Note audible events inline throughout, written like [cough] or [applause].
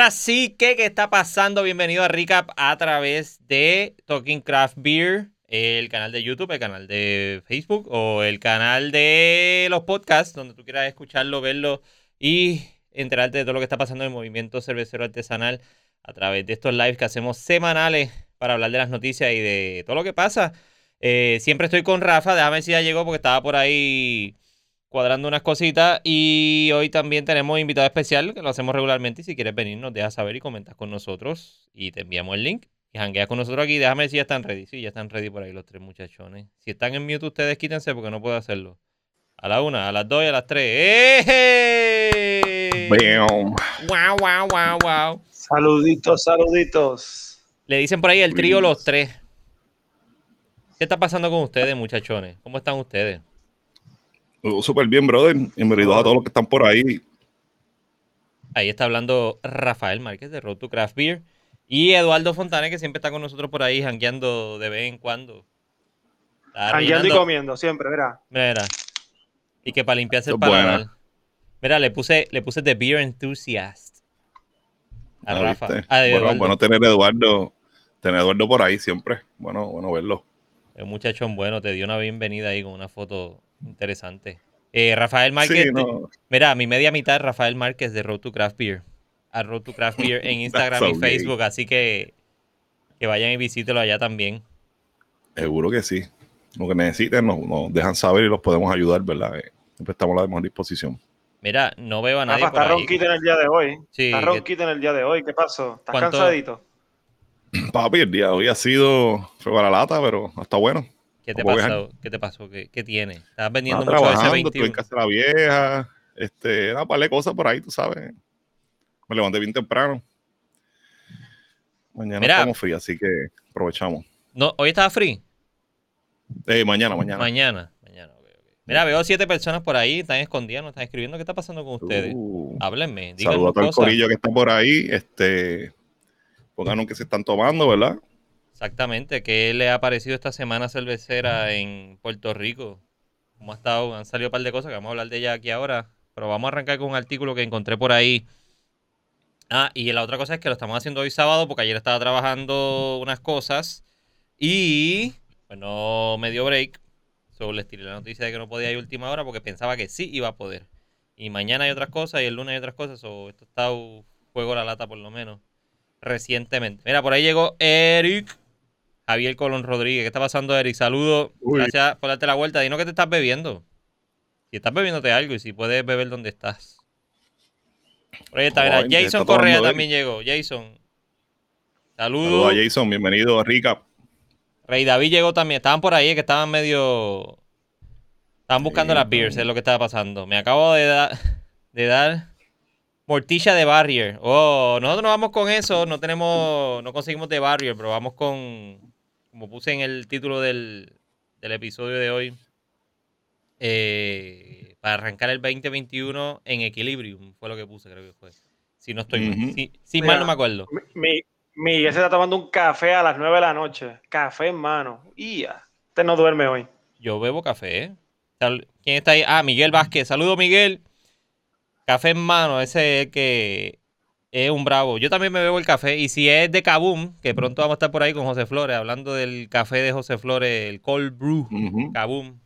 Ahora sí, ¿qué, ¿qué está pasando? Bienvenido a Recap a través de Talking Craft Beer, el canal de YouTube, el canal de Facebook o el canal de los podcasts, donde tú quieras escucharlo, verlo y enterarte de todo lo que está pasando en el movimiento cervecero artesanal a través de estos lives que hacemos semanales para hablar de las noticias y de todo lo que pasa. Eh, siempre estoy con Rafa, déjame ver si ya llegó porque estaba por ahí cuadrando unas cositas. Y hoy también tenemos invitado especial, que lo hacemos regularmente. Y si quieres venir, nos dejas saber y comentas con nosotros. Y te enviamos el link. Y jangueas con nosotros aquí. Déjame ver si ya están ready. Sí, ya están ready por ahí los tres muchachones. Si están en mute, ustedes quítense porque no puedo hacerlo. A la una, a las dos y a las tres. ¡Eh! Bam. ¡Wow, wow, wow, wow! Saluditos, saluditos. Le dicen por ahí el trío los tres. ¿Qué está pasando con ustedes, muchachones? ¿Cómo están ustedes? Súper bien, brother. Bienvenidos a todos los que están por ahí. Ahí está hablando Rafael Márquez de Road to Craft Beer y Eduardo Fontane, que siempre está con nosotros por ahí, jangueando de vez en cuando. Jangueando y comiendo, siempre, verá. Mira. Y que para limpiarse el es paladar. Mira, le puse, le puse The Beer Enthusiast. A Ah, Rafa. bueno, Eduardo. bueno tener a Eduardo, tener a Eduardo por ahí siempre. Bueno, bueno verlo. El muchachón bueno te dio una bienvenida ahí con una foto interesante. Eh, Rafael Márquez. Sí, no. Mira, mi media mitad Rafael Márquez de Road to Craft Beer. A Road to Craft Beer en [laughs] Instagram y gay. Facebook. Así que que vayan y visítelo allá también. Seguro que sí. Lo que necesiten nos, nos dejan saber y los podemos ayudar, ¿verdad? Eh, Siempre estamos a la mejor disposición. Mira, no veo a nadie Rafa, por está ronquito en el día de hoy. Sí, está que- ronquito en el día de hoy. ¿Qué pasó? ¿Estás ¿Cuánto- cansadito? [clears throat] Papi, el día de hoy ha sido fue para la lata, pero está bueno. ¿Qué te ¿Cómo ves, pasó? ¿Qué te pasó? ¿Qué, qué tiene? Estás vendiendo mucho trabajando, estuve en S21. casa de la vieja, este, una par de cosas por ahí, tú sabes. Me levanté bien temprano. Mañana Mira. estamos fríos, así que aprovechamos. No, hoy estaba free. Eh, mañana, mañana. Mañana. Mañana, ok, ok. Mira, veo siete personas por ahí, están escondidas, no están escribiendo. ¿Qué está pasando con ustedes? Uh, Háblenme, Saludos a todo el corillo que está por ahí. Este, pónganos que se están tomando, ¿verdad? Exactamente. ¿Qué le ha parecido esta semana cervecera en Puerto Rico? ¿Cómo ha estado? Han salido un par de cosas que vamos a hablar de ella aquí ahora. Pero vamos a arrancar con un artículo que encontré por ahí. Ah, y la otra cosa es que lo estamos haciendo hoy sábado porque ayer estaba trabajando unas cosas y pues no me dio break. Solo les tiré la noticia de que no podía ir última hora porque pensaba que sí iba a poder. Y mañana hay otras cosas y el lunes hay otras cosas. O esto está juego la lata por lo menos recientemente. Mira, por ahí llegó Eric. Javier Colón Rodríguez. ¿Qué está pasando, Eric? Saludos. Gracias por darte la vuelta. Dinos que te estás bebiendo. Si estás bebiéndote algo y si puedes beber donde estás. Ahí está, mira, Joder, ¿qué Jason está Correa también llegó. Jason. Saludos Saludos. a Jason, bienvenido a Rica. Rey David llegó también. Estaban por ahí que estaban medio. Estaban buscando Sí, las beers, es lo que estaba pasando. Me acabo de, dar de dar mortilla de Barrier. Oh, nosotros no vamos con eso. No tenemos. No conseguimos de Barrier, pero vamos con. Como puse en el título del, del episodio de hoy. eh, para arrancar el 2021 en Equilibrium. Fue lo que puse, creo que fue. Si no estoy. Ujú. si, si Mira, mal no me acuerdo. Mi, mi- Miguel se está tomando un café a las 9 de la noche. Café en mano. ¡Ya! Usted no duerme hoy. Yo bebo café. ¿eh? ¿Quién está ahí? Ah, Miguel Vázquez. Saludos, Miguel. Café en mano, ese es el que es un bravo. Yo también me bebo el café. Y si es de Kabum, que pronto vamos a estar por ahí con José Flores, hablando del café de José Flores, el cold brew, Ujú. Kabum.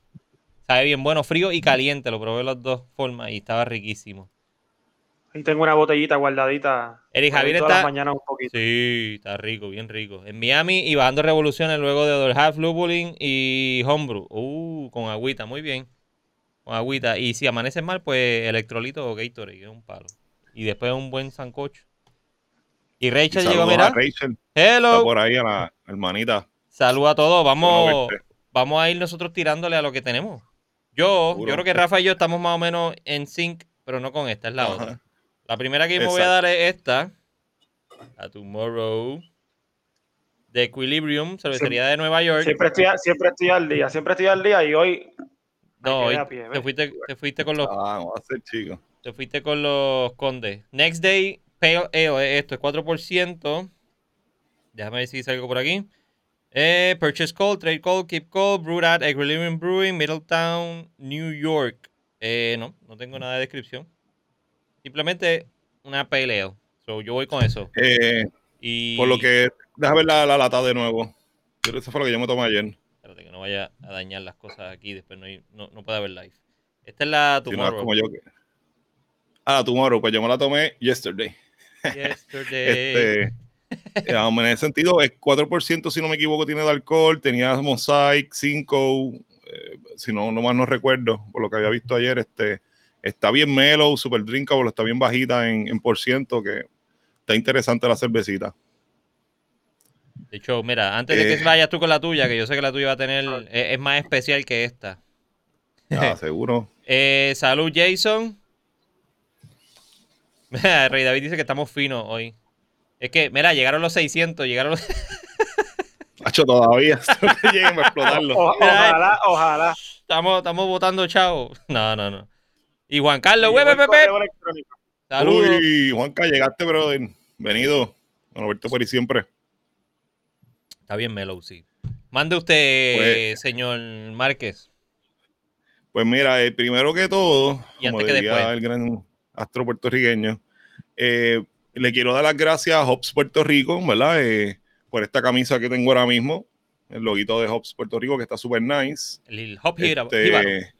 Sabe bien bueno, frío y caliente. Lo probé de las dos formas y estaba riquísimo. Ahí tengo una botellita guardadita. Eric Javier todas está- las mañanas un poquito. Sí, está rico, bien rico. En Miami y bajando revoluciones luego de Other Half Lupulin y Homebrew. Uh, con agüita, muy bien. Con agüita. Y si amanece mal, pues electrolito o Gatorade, que es un palo. Y después un buen sancocho. Y Y Rachel llegó, saludos mira. a Rachel, está Hello. por ahí a la hermanita. Saludos a todos. Vamos, vamos a ir nosotros tirándole a lo que tenemos. Yo, Seguro. yo creo que Rafa y yo estamos más o menos en sync, pero no con esta, es la Ajá. otra. La primera que me voy a dar es esta. A Tomorrow. De Equilibrium, cervecería de Nueva York. Siempre estoy, siempre estoy al día. Siempre estoy al día y hoy. no, hoy a pie, te fuiste, te fuiste con los Ah, vamos a ser chicos. Te fuiste con los condes. Next Day Pale Ale, eh, esto es 4%. Déjame ver si dice algo por aquí. Eh, purchase Call, Trade Call, Keep Call, Brewed at Equilibrium Brewing, Middletown, New York. Eh, no, no tengo nada de descripción. Simplemente una Pale Ale. So, yo voy con eso. Eh, Y... Por lo que, deja ver la, la lata de nuevo. Pero eso fue lo que yo me tomé ayer. Espérate que no vaya a dañar las cosas aquí. Después no, hay- no, no puede haber live. Esta es la Si no es Tomorrow. como yo que... Ah, Tomorrow, pues yo me la tomé yesterday. Yesterday. [laughs] Este, um, en ese sentido, es 4%, si no me equivoco, tiene de alcohol. Tenía Mosaic, 5, eh, si no, no más no recuerdo, por lo que había visto ayer. Este, está bien mellow, super drinkable, está bien bajita en, en por ciento, que está interesante la cervecita. De hecho, mira, antes de Eh. que vayas tú con la tuya, que yo sé que la tuya va a tener, es, es más especial que esta. Ah, seguro. [laughs] Eh, salud, Jason. [laughs] Rey David dice que estamos finos hoy. Es que, mira, llegaron los 600, llegaron los... [laughs] Hacho, todavía. [laughs] Lleguen a explotarlo. O- ojalá, ojalá. estamos, estamos votando chavo. No, no, no. Y Juan Carlos, güey, pepe. Saludos. Uy, Juanca, llegaste, brother. Venido. Roberto por ahí siempre. Está bien Melo, sí. Mande usted, Pues- señor Márquez. Pues mira, eh, primero que todo, Y como antes que diría después. el gran astro puertorriqueño, eh, le quiero dar las gracias a Hops Puerto Rico, ¿verdad? Eh, por esta camisa que tengo ahora mismo, el loguito de Hops Puerto Rico, que está súper nice. El Hop. Este,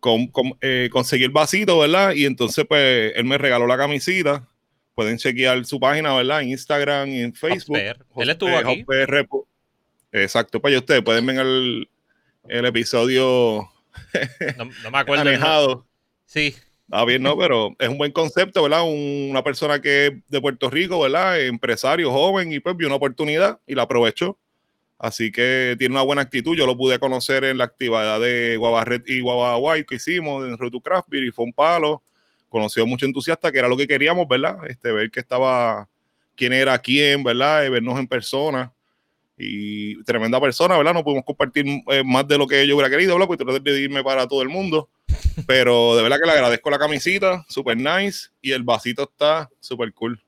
con- con- eh, conseguí el vasito, ¿verdad? Y entonces, pues, él me regaló la camisita. Pueden chequear su página, ¿verdad? En Instagram y en Facebook. Él estuvo aquí. Exacto, pues ya ustedes pueden ver el, el episodio No, no me acuerdo. el nombre. manejado. Sí. Está bien, ¿no? Pero es un buen concepto, ¿verdad? Un- una persona que es de Puerto Rico, ¿verdad? Empresario joven y pues vio una oportunidad y la aprovechó. Así que tiene una buena actitud. Yo lo pude conocer en la actividad de Guabarret y Guabaguay que hicimos en Road to Craft Beer y fue un palo. Conoció mucho entusiasta, que era lo que queríamos, ¿verdad? Este, ver que estaba, quién era quién, ¿verdad? Y vernos en persona. Y tremenda persona, ¿verdad? No pudimos compartir eh, más de lo que yo hubiera querido, ¿verdad? Porque traté de irme para todo el mundo. [laughs] Pero de verdad que le agradezco la camisita, super nice. Y el vasito está super cool.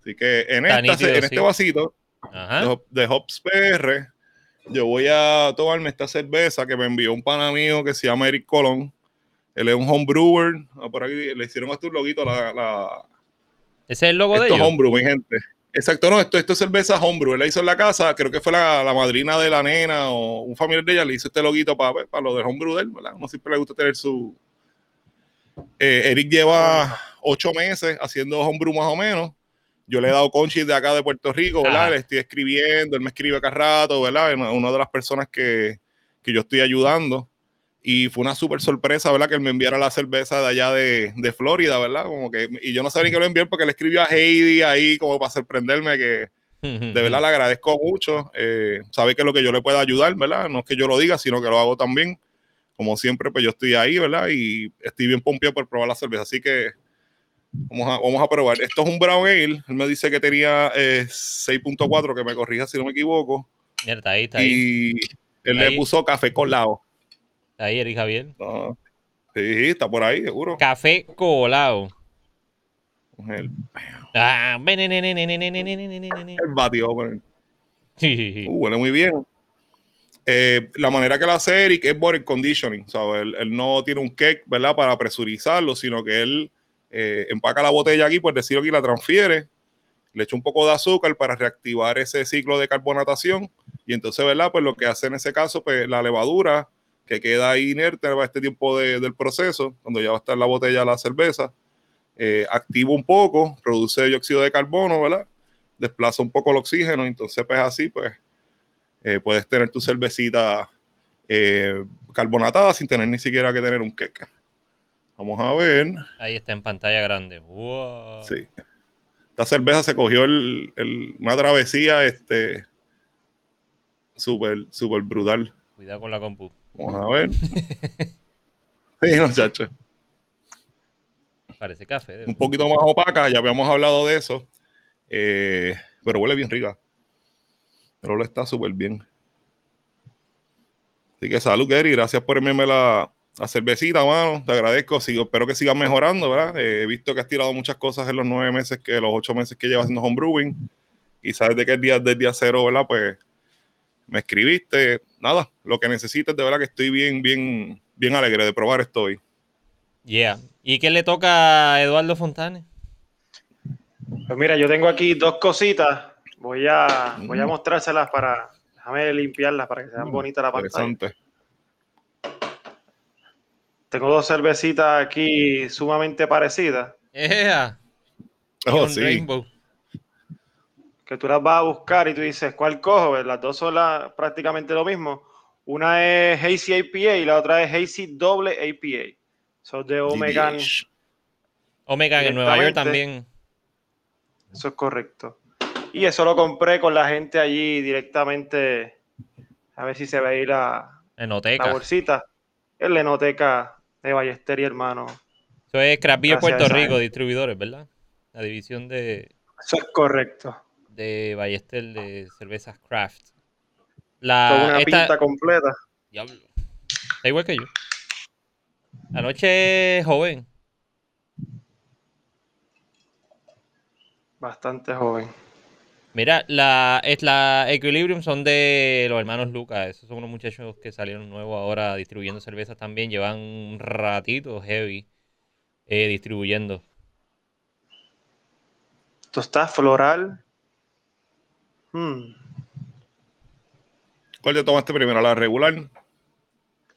Así que en, esta, nítido, en sí. este vasito Ajá. de, Hop- de Hops PR, yo voy a tomarme esta cerveza que me envió un pana mío que se llama Eric Colón. Él es un homebrewer. Ah, Por aquí le hicieron hasta un loguito. La, la, Ese es el logo de esto es ellos. homebrew, mi gente. Exacto, no, esto, esto es cerveza homebrew. Él la hizo en la casa, creo que fue la, la madrina de la nena o un familiar de ella, le hizo este loguito para, para lo del homebrew de él, ¿verdad? No siempre le gusta tener su... Eh, Eric lleva ocho meses haciendo homebrew más o menos. Yo le he dado conchis de acá de Puerto Rico, ¿verdad? Ah. Le estoy escribiendo, él me escribe cada rato, ¿verdad? Una, una de las personas que, que yo estoy ayudando. Y fue una súper sorpresa, ¿verdad? Que él me enviara la cerveza de allá de, de Florida, ¿verdad? Como que, y yo no sabía ni que lo envié porque le escribió a Heidi ahí como para sorprenderme que de verdad le agradezco mucho. Eh, sabe que lo que yo le pueda ayudar, ¿verdad? No es que yo lo diga, sino que lo hago también. Como siempre, pues yo estoy ahí, ¿verdad? Y estoy bien pompeado por probar la cerveza. Así que vamos a, vamos a probar. Esto es un Brown Ale. Él me dice que tenía eh, 6.4, que me corrija si no me equivoco. Está ahí, está ahí. Y él Ahí. le puso café colado. Ahí, Eric Javier. No. Sí, está por ahí, seguro. Café colado. El... Ah, el batido, huele muy bien. La manera que lo hace Eric es por conditioning, ¿sabes? Él, no tiene un cake, ¿verdad? Para presurizarlo, sino que él empaca la botella aquí, pues decirlo que la transfiere, le echa un poco de azúcar para reactivar ese ciclo de carbonatación y entonces, ¿verdad? Pues lo que hace en ese caso, pues la levadura que queda ahí inerte a este tiempo de- del proceso, cuando ya va a estar la botella la cerveza, eh, activa un poco, produce dióxido de carbono, ¿verdad? Desplaza un poco el oxígeno, entonces pues así, pues eh, puedes tener tu cervecita eh, carbonatada sin tener ni siquiera que tener un queque. Vamos a ver. Ahí está en pantalla grande. Wow. Sí. Esta cerveza se cogió el, el- una travesía este súper, súper brutal. Cuidado con la compu. Vamos a ver. Sí, [laughs] muchachos. Parece café. Un poquito más opaca, ya habíamos hablado de eso. Eh, pero huele bien rica. Pero le está súper bien. Así que salud, Gary. Gracias por enviarme la, la cervecita, mano. Te agradezco. Sigo, espero que sigas mejorando, ¿verdad? Eh, he visto que has tirado muchas cosas en los nueve meses, que los ocho meses que llevas haciendo homebrewing. Y sabes de el día del día cero, ¿verdad? Pues me escribiste. Nada, lo que necesites, de verdad que estoy bien, bien, bien alegre de probar esto hoy. Yeah. ¿Y qué le toca a Eduardo Fontane? Pues mira, yo tengo aquí dos cositas. Voy a, voy a Mm. mostrárselas para. Déjame limpiarlas para que sean Mm, bonitas la pantalla. Interesante. Tengo dos cervecitas aquí sumamente parecidas. ¡Ea! Oh, sí. Rainbow. Que tú las vas a buscar y tú dices, ¿cuál cojo? Pues Las dos son la- prácticamente lo mismo. Una es Hazy IPA y la otra es Hazy Doble APA. Son de Omega. Omega en Nueva York también. Eso es correcto. Y eso lo compré con la gente allí directamente. A ver si se ve ahí la, la bolsita. En la enoteca de Ballester y hermano. Eso es Craft Puerto Rico, distribuidores, ¿verdad? La división de, Eso es correcto. De Ballester de cervezas craft. La, una esta- pinta completa. Diablo. Está igual que yo. Anoche joven. Bastante joven. Mira, la, es la Equilibrium son de los hermanos Lucas. Esos son unos muchachos que salieron nuevos ahora distribuyendo cervezas también. Llevan un ratito heavy eh, distribuyendo. Esto está floral. Hmm. ¿Cuál te tomaste primero? ¿La regular?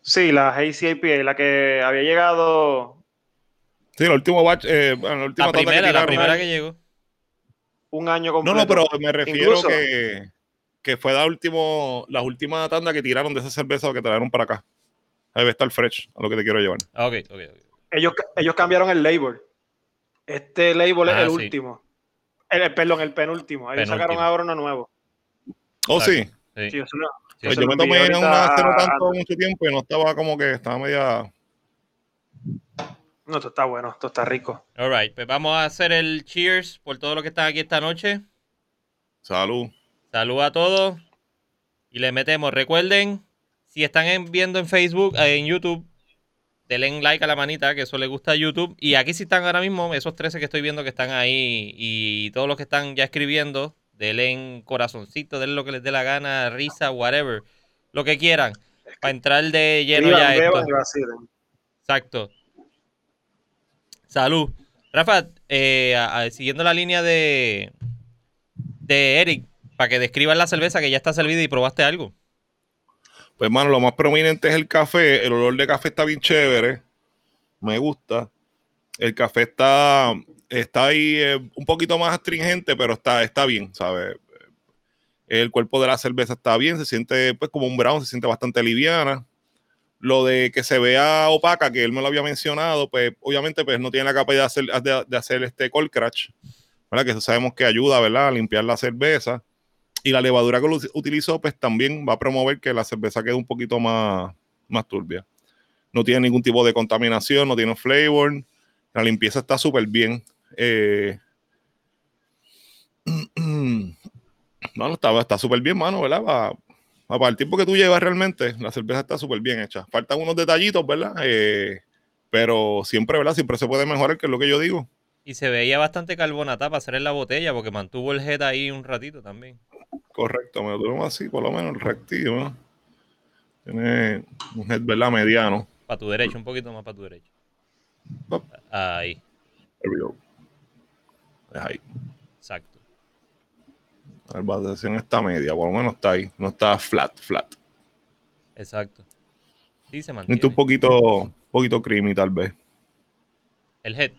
Sí, la Hazy IPA, la que había llegado Sí, el último batch, eh, bueno, la última La tanda que primera, la primera que llegó. un año No, completo. no, pero me refiero Incluso- que, que fue la último, la última tanda que tiraron de esa cerveza que trajeron para acá. Ahí debe estar fresh, a lo que te quiero llevar. Ah, Ok, ok, ok. Ellos, ellos cambiaron el label. Este label Ah, es el sí. último. El, el- perdón, el penúltimo. Ellos Penúltimo. sacaron ahora uno nuevo. Oh, sí. Exacto. Sí. Sí, eso no- Sí, Pues se yo lo me tomé envié una ahorita hace no a- tanto mucho tiempo y no estaba como que estaba media. No, esto está bueno, esto está rico. All right, pues vamos a hacer el cheers por todo lo que están aquí esta noche. Salud. Salud a todos. Y le metemos. Recuerden, si están en- viendo en Facebook, en YouTube, denle like a la manita, que eso le gusta a YouTube. Y aquí si están ahora mismo, esos 13 que estoy viendo que están ahí y todos los que están ya escribiendo, denle en corazoncito, denle lo que les dé la gana, risa, whatever, lo que quieran, para entrar de lleno ya esto. vacilen. Exacto. Salud. Rafa, eh, a- a- siguiendo la línea de, de Eric, para que describas la cerveza que ya está servida y probaste algo. Pues, mano, lo más prominente es el café. El olor de café está bien chévere. Me gusta. El café está, está ahí eh, un poquito más astringente, pero está, está bien, ¿sabes? El cuerpo de la cerveza está bien, se siente pues como un brown, se siente bastante liviana. Lo de que se vea opaca, que él me lo había mencionado, pues obviamente pues no tiene la capacidad de hacer, de, de hacer este cold crash, ¿verdad? Que eso sabemos que ayuda, ¿verdad? A limpiar la cerveza. Y la levadura que lo utilizó, pues también va a promover que la cerveza quede un poquito más, más turbia. No tiene ningún tipo de contaminación, no tiene flavor. La limpieza está súper bien. Eh, [clears throat] no, está súper bien, mano, ¿verdad? Para, el tiempo que tú llevas realmente, la cerveza está súper bien hecha. Faltan unos detallitos, ¿verdad? Eh, pero siempre, ¿verdad? Siempre se puede mejorar, que es lo que yo digo. Y se veía bastante carbonata para hacer en la botella, porque mantuvo el head ahí un ratito también. Correcto, me lo tomo así, por lo menos reactivo. ¿no? Tiene un head, ¿verdad? Mediano. Para tu derecho, un poquito más para tu derecho. Ahí, There we go. Es ahí. exacto. La valoración está media, por lo menos está ahí. No está flat, flat. Exacto. Sí, se Está un mantiene. poquito, un poquito creamy, tal vez. El head.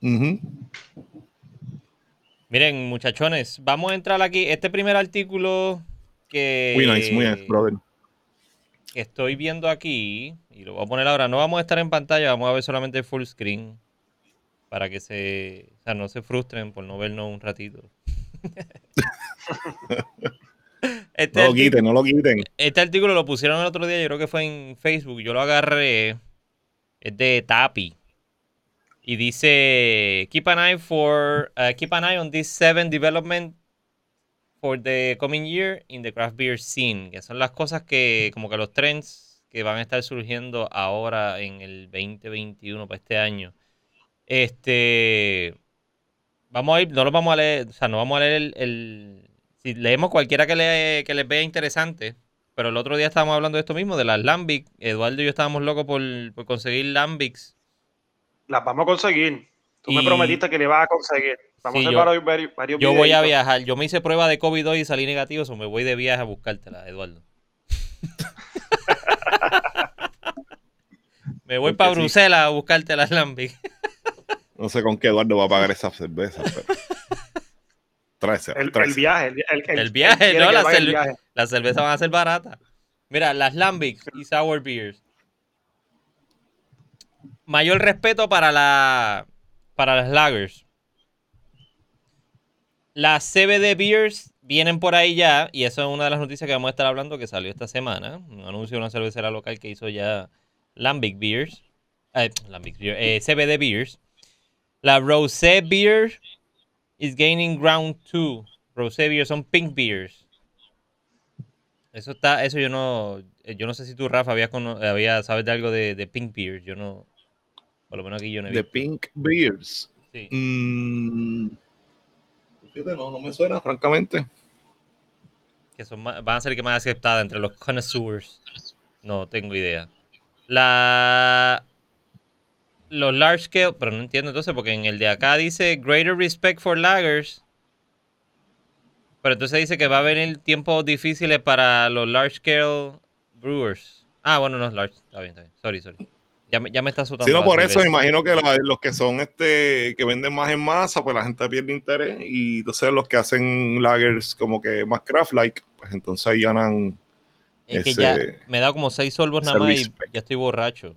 Ujú. Miren, muchachones, vamos a entrar aquí. Este primer artículo que, Muy nice, muy nice, brother. que estoy viendo aquí, y lo voy a poner ahora, no vamos a estar en pantalla, vamos a ver solamente el full screen. Para que se, o sea, no se frustren por no vernos un ratito. [laughs] este, No lo quiten, no lo quiten. este artículo lo pusieron el otro día, yo creo que fue en Facebook, yo lo agarré, es de Tapi. Y dice, keep an eye for, uh, keep an eye on this seven development for the coming year in the craft beer scene, que son las cosas que, como que los trends que van a estar surgiendo ahora en el 2021 para este año. Este, vamos a ir, no lo vamos a leer, o sea, no vamos a leer el, el- si leemos cualquiera que, le, que les vea interesante, pero el otro día estábamos hablando de esto mismo, de las Lambic, Eduardo y yo estábamos locos por, por conseguir Lambics Las vamos a conseguir. Tú me prometiste que le vas a conseguir. Vamos Sí, a hacer yo- varios, varios, varios Yo voy a viajar. Yo me hice prueba de COVID hoy y salí negativo, o me voy de viaje a buscártela, Eduardo. [laughs] me voy Porque para sí. Bruselas a buscarte las Lambic. No sé con qué Eduardo va a pagar esa cerveza, pero. El, viaje. El, el- el- no, cerve- viaje. Las cervezas van a ser baratas. Mira, las Lambic y Sour Beers. Mayor respeto para la para las lagers. Las CBD Beers vienen por ahí ya, y eso es una de las noticias que vamos a estar hablando que salió esta semana. Un anuncio de una cervecera local que hizo ya Lambic Beers. Eh, Lambic eh, CBD Beers. La Rosé Beer is gaining ground too. Rosé Beer son pink beers. Eso está, eso yo no, eh, yo no sé si tú, Rafa, había, sabes de algo de, de pink beers. Yo no, por lo menos aquí yo no he The visto. Pink Beers. Sí. Mm, no, no me suena, francamente. que son más- van a ser que más aceptadas entre los connoisseurs. No tengo idea. La los large scale, pero no entiendo entonces porque en el de acá dice greater respect for lagers. Pero entonces dice que va a venir tiempos difíciles para los large scale brewers. Ah, bueno, no es large. Está bien, está bien. Sorry, sorry. Ya me, ya me está asustando. Si no, por eso me imagino que la- los que son este que venden más en masa, pues la gente pierde interés. Y entonces los que hacen lagers como que más craft-like, pues entonces ahí ganan. Es que ya me da como seis sorbos nada más y ya estoy borracho.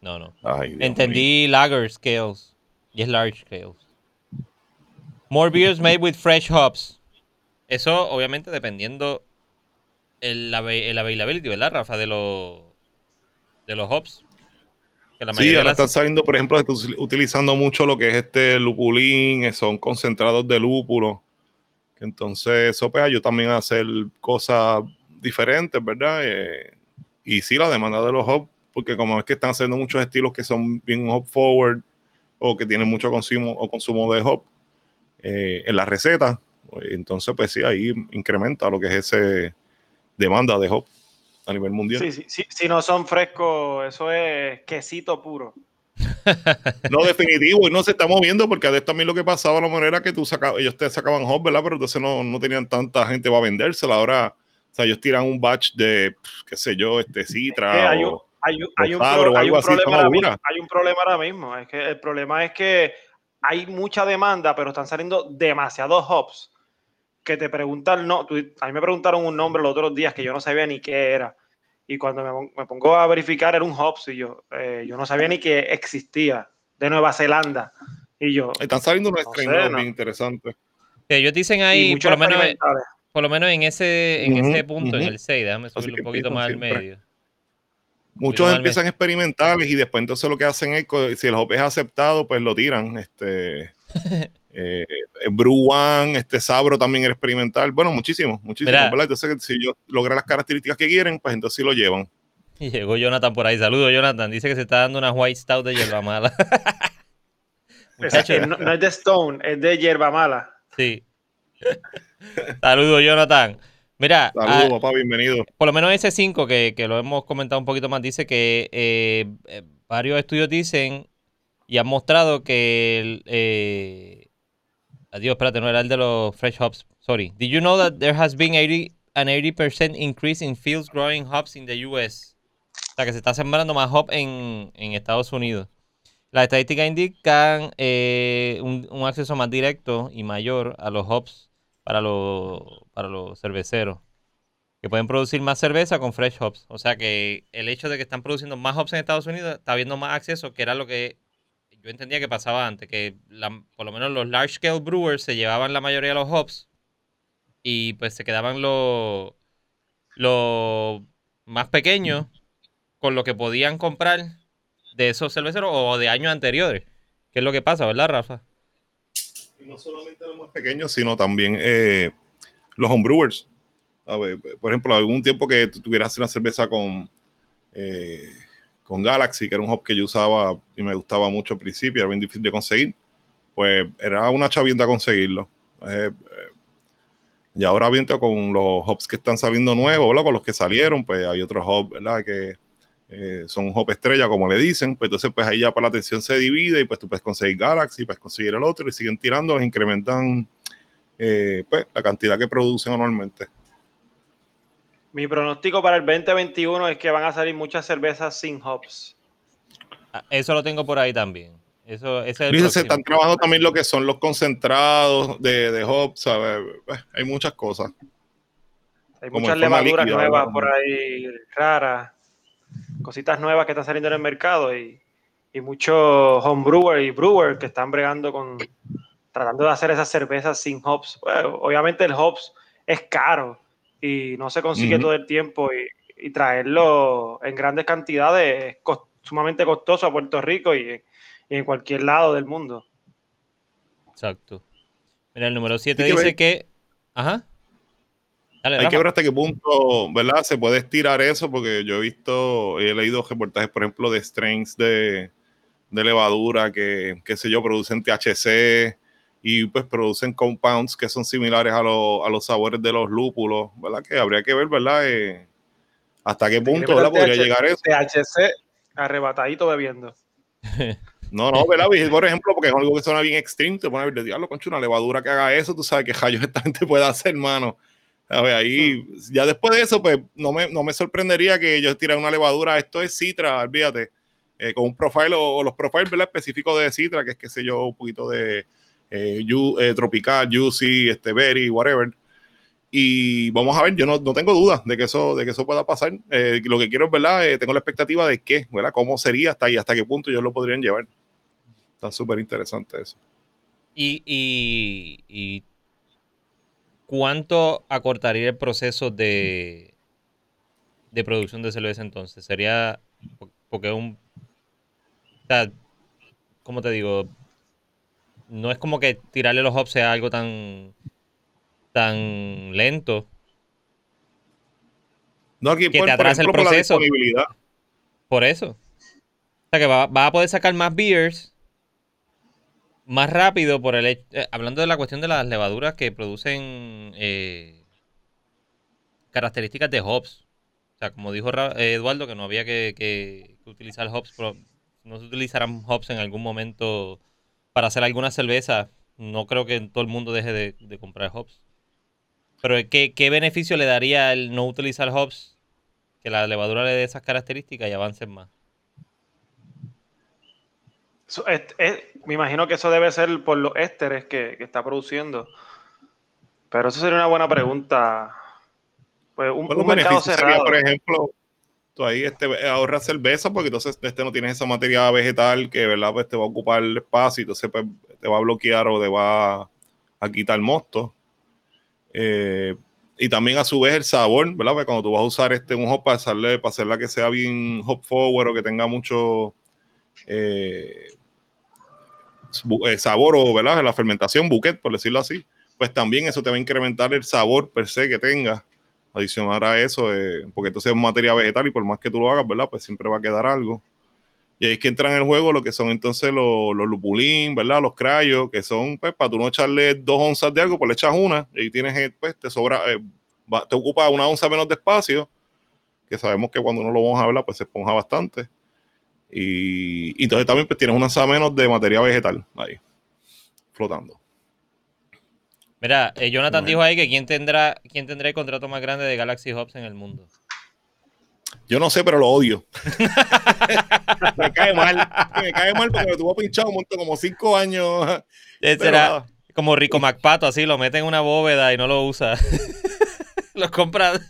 No, no. Ay, Entendí lager scales. Y es large scales. More beers made with fresh hops. Eso, obviamente, dependiendo el, el availability, ¿verdad, Rafa? De los de los hops. La Sí, ahora las- están saliendo, por ejemplo, utilizando mucho lo que es este lupulín, eh, son concentrados de lúpulo. Entonces, eso pues ayuda también a hacer cosas diferentes, ¿verdad? Eh, y sí, la demanda de los hops, porque como es que están haciendo muchos estilos que son bien hop forward o que tienen mucho consumo o consumo de hop eh, en la receta, pues, entonces pues sí, ahí incrementa lo que es ese demanda de hop a nivel mundial. Sí, sí, sí, si no son frescos, eso es quesito puro. [laughs] No, definitivo, y no se está moviendo porque antes también lo que pasaba la manera que tú sacabas, ellos te sacaban hot, ¿verdad? Pero entonces no, no tenían tanta gente para vendérsela. Ahora, o sea, ellos tiran un batch de, qué sé yo, este citra. que hay un, o- hay, un- hay un Sabro pro- o hay algo un así, problema ahora mismo, hay un problema ahora mismo. Es que el problema es que hay mucha demanda, pero están saliendo demasiados hops que te preguntan, no, tú- a mí me preguntaron un nombre los otros días que yo no sabía ni qué era. Y cuando me, me pongo a verificar era un hops y yo, eh, yo no sabía ni que existía de Nueva Zelanda. Y yo, Están saliendo unos No bien interesantes. Ellos dicen ahí, por lo, menos, por lo menos en ese, en ese punto, en el 6, déjame subirlo un poquito más al medio. Muchos empiezan experimentales y después entonces lo que hacen es, si el hop es aceptado, pues lo tiran. Este, [laughs] eh, Brew One, este Sabro también era experimental. Bueno, muchísimo, muchísimo, Mira. ¿verdad? Entonces, si ellos logran las características que quieren, pues entonces sí lo llevan. Y llegó Jonathan por ahí. Saludos, Jonathan. Dice que se está dando una white stout de hierba mala. [laughs] Es- no, no es de Stone, es de hierba mala. sí. [laughs] Saludos, Jonathan. Mira, Saludos, ah, papá, bienvenido. por lo menos ese 5 que, que lo hemos comentado un poquito más, dice que eh, eh, varios estudios dicen y han mostrado que el, eh, adiós, espérate, no era el de los fresh hops. Sorry. Did you know that there has been 80, an 80% increase in fields growing hops in the US? O sea, que se está sembrando más hop en, en Estados Unidos. Las estadísticas indican eh, un, un acceso más directo y mayor a los hops para los, para los cerveceros, que pueden producir más cerveza con fresh hops. O sea que el hecho de que están produciendo más hops en Estados Unidos está habiendo más acceso, que era lo que yo entendía que pasaba antes, que la- por lo menos los large scale brewers se llevaban la mayoría de los hops y pues se quedaban los, los más pequeños con lo que podían comprar de esos cerveceros o de años anteriores. ¿Qué es lo que pasa, verdad, Rafa? Y no solamente los más pequeños, sino también eh, los homebrewers. A ver, por ejemplo, algún tiempo que tuvieras una cerveza con, eh, con Galaxy, que era un hop que yo usaba y me gustaba mucho al principio, era bien difícil de conseguir, pues era una chavienda conseguirlo. Eh, eh, y ahora viento con los hops que están saliendo nuevos, ¿verdad? con los que salieron, pues hay otros hops, ¿verdad? Que eh, son hop estrella, como le dicen, pues entonces pues ahí ya para la atención se divide y pues tú puedes conseguir Galaxy, puedes conseguir el otro y siguen tirando, incrementan eh, pues, la cantidad que producen anualmente. Mi pronóstico para el 2021 es que van a salir muchas cervezas sin hops. Ah, eso lo tengo por ahí también. Eso, ese es Dice, se están trabajando también lo que son los concentrados de, de hops, ¿sabes? Pues, hay muchas cosas. Hay Como muchas levaduras líquida, nuevas ¿verdad? por ahí, raras, cositas nuevas que están saliendo en el mercado y, y muchos homebrewer y brewer que están bregando con tratando de hacer esas cervezas sin hops. Bueno, obviamente el hops es caro y no se consigue todo el tiempo y, y traerlo en grandes cantidades es sumamente costoso a Puerto Rico y, y en cualquier lado del mundo. Exacto. Mira, el número 7 Hay que dice ver- que. Ajá. Dale, Hay que ver hasta qué punto, ¿verdad? Se puede estirar eso, porque yo he visto, he leído reportajes, por ejemplo, de strains de, de levadura que, qué sé yo, producen THC y pues producen compounds que son similares a, los- a los sabores de los lúpulos, ¿verdad? Que habría que ver, ¿verdad? Eh, hasta qué punto, ¿verdad? Podría THC, llegar eso. THC arrebatadito bebiendo. [laughs] No, no, ¿verdad? Por ejemplo, porque es algo que suena bien extreme, te pones a ver de diablo, concho, una levadura que haga eso, tú sabes qué rayos [laughs] esta gente puede hacer, hermano. A ver, ahí, ya después de eso, pues no me, no me sorprendería que ellos tiran una levadura, esto es Citra, olvídate, eh, con un profile o, o los profiles, ¿verdad? Específicos de Citra, que es, qué sé yo, un poquito de eh, eh, tropical, juicy, este, berry, whatever. Y vamos a ver, yo no, no tengo dudas de que eso, de que eso pueda pasar. Eh, lo que quiero es, ¿verdad? Eh, tengo la expectativa de qué, ¿verdad? ¿Cómo sería hasta ahí, hasta qué punto ellos lo podrían llevar? Está súper interesante eso. Y, y, y cuánto acortaría el proceso de, producción de cerveza entonces? Sería po- porque un... ¿cómo te digo? No es como que tirarle los hops sea algo tan, tan lento. No, aquí Que por, te por atrasa el ejemplo, por la proceso. disponibilidad. Por eso. O sea que va, va a poder sacar más beers más rápido por el hecho- eh, hablando de la cuestión de las levaduras que producen eh, características de hops. O sea, como dijo eh, Eduardo, que no había que, que- que utilizar hops, pero no se utilizarán hops en algún momento para hacer alguna cerveza. No creo que todo el mundo deje de, de comprar hops. Pero ¿qué, ¿qué beneficio le daría el no utilizar hops? Que la levadura le dé esas características y avancen más. Eso es- es- me imagino que eso debe ser por los ésteres que, que está produciendo. Pero eso sería una buena pregunta. Pues un, mercado sería, cerrado. por ejemplo, tú ahí este, ahorras cerveza porque entonces este no tienes esa materia vegetal que verdad pues te va a ocupar el espacio y entonces pues, te va a bloquear o te va a quitar mosto. Eh, y también a su vez el sabor, ¿verdad? Porque cuando tú vas a usar este un hop para hacerle, para hacerla que sea bien hop forward o que tenga mucho eh, eh, sabor o, ¿verdad? La fermentación, bouquet, por decirlo así, pues también eso te va a incrementar el sabor per se que tenga adicionar a eso, eh, porque entonces es materia vegetal y por más que tú lo hagas, ¿verdad? Pues siempre va a quedar algo. Y ahí es que entran en el juego lo que son entonces los, los lupulín, ¿verdad? Los crayos, que son, pues, para tú no echarle dos onzas de algo, pues le echas una y ahí tienes, eh, pues, te sobra, eh, te ocupa una onza menos de espacio, que sabemos que cuando uno lo vamos a hablar, pues se esponja bastante. Y, y entonces también pues, tienes una onza menos de materia vegetal ahí, flotando. Mira, eh, Jonathan Bueno. dijo ahí que quién tendrá, quién tendrá el contrato más grande de Galaxy Hops en el mundo. Yo no sé, pero lo odio. [laughs] me cae mal. Me cae mal porque me tuvo pinchado un montón, como cinco años. Nada. como Rico MacPato, así, lo mete en una bóveda y no lo usa. [laughs] Los compra De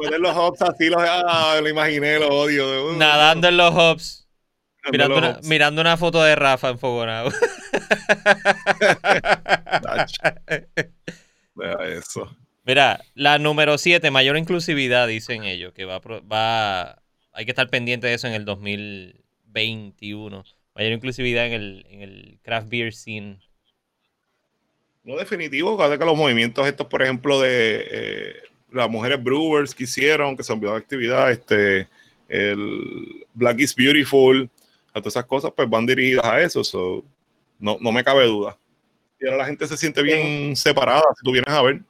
meter los hops así, los, ah, lo imaginé, lo odio. Nadando en los hops, mirando una, hops. mirando una foto de Rafa enfogonado. [laughs] Vea eso. Mira, la número 7, mayor inclusividad, dicen ellos, que va, va hay que estar pendiente de eso en el 2021. Mayor inclusividad en el, en el craft beer scene. No definitivo, cada que los movimientos estos, por ejemplo, de eh, las mujeres brewers que hicieron, que se envió de actividad, este, el Black is Beautiful, a todas esas cosas, pues van dirigidas a eso. so, no, no me cabe duda. Y ahora la gente se siente bien separada, si tú vienes a ver.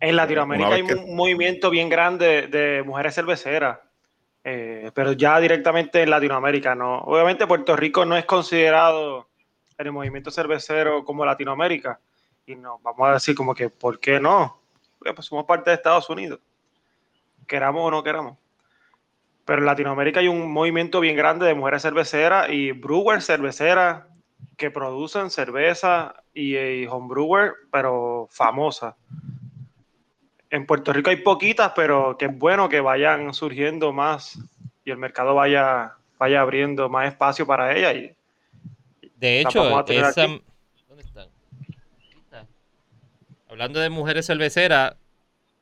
En Latinoamérica hay que- un movimiento bien grande de mujeres cerveceras. Eh, pero ya directamente en Latinoamérica no. Obviamente Puerto Rico no es considerado en el movimiento cervecero como Latinoamérica. Y no, vamos a decir como que, ¿por qué no? Porque pues somos parte de Estados Unidos. Queramos o no queramos. Pero en Latinoamérica hay un movimiento bien grande de mujeres cerveceras y brewers cerveceras que producen cerveza y, y homebrewer, pero famosas. En Puerto Rico hay poquitas, pero que es bueno que vayan surgiendo más y el mercado vaya, vaya abriendo más espacio para ellas. Y, De hecho, vamos a tener esa... aquí. ¿Dónde están? Hablando de mujeres cerveceras,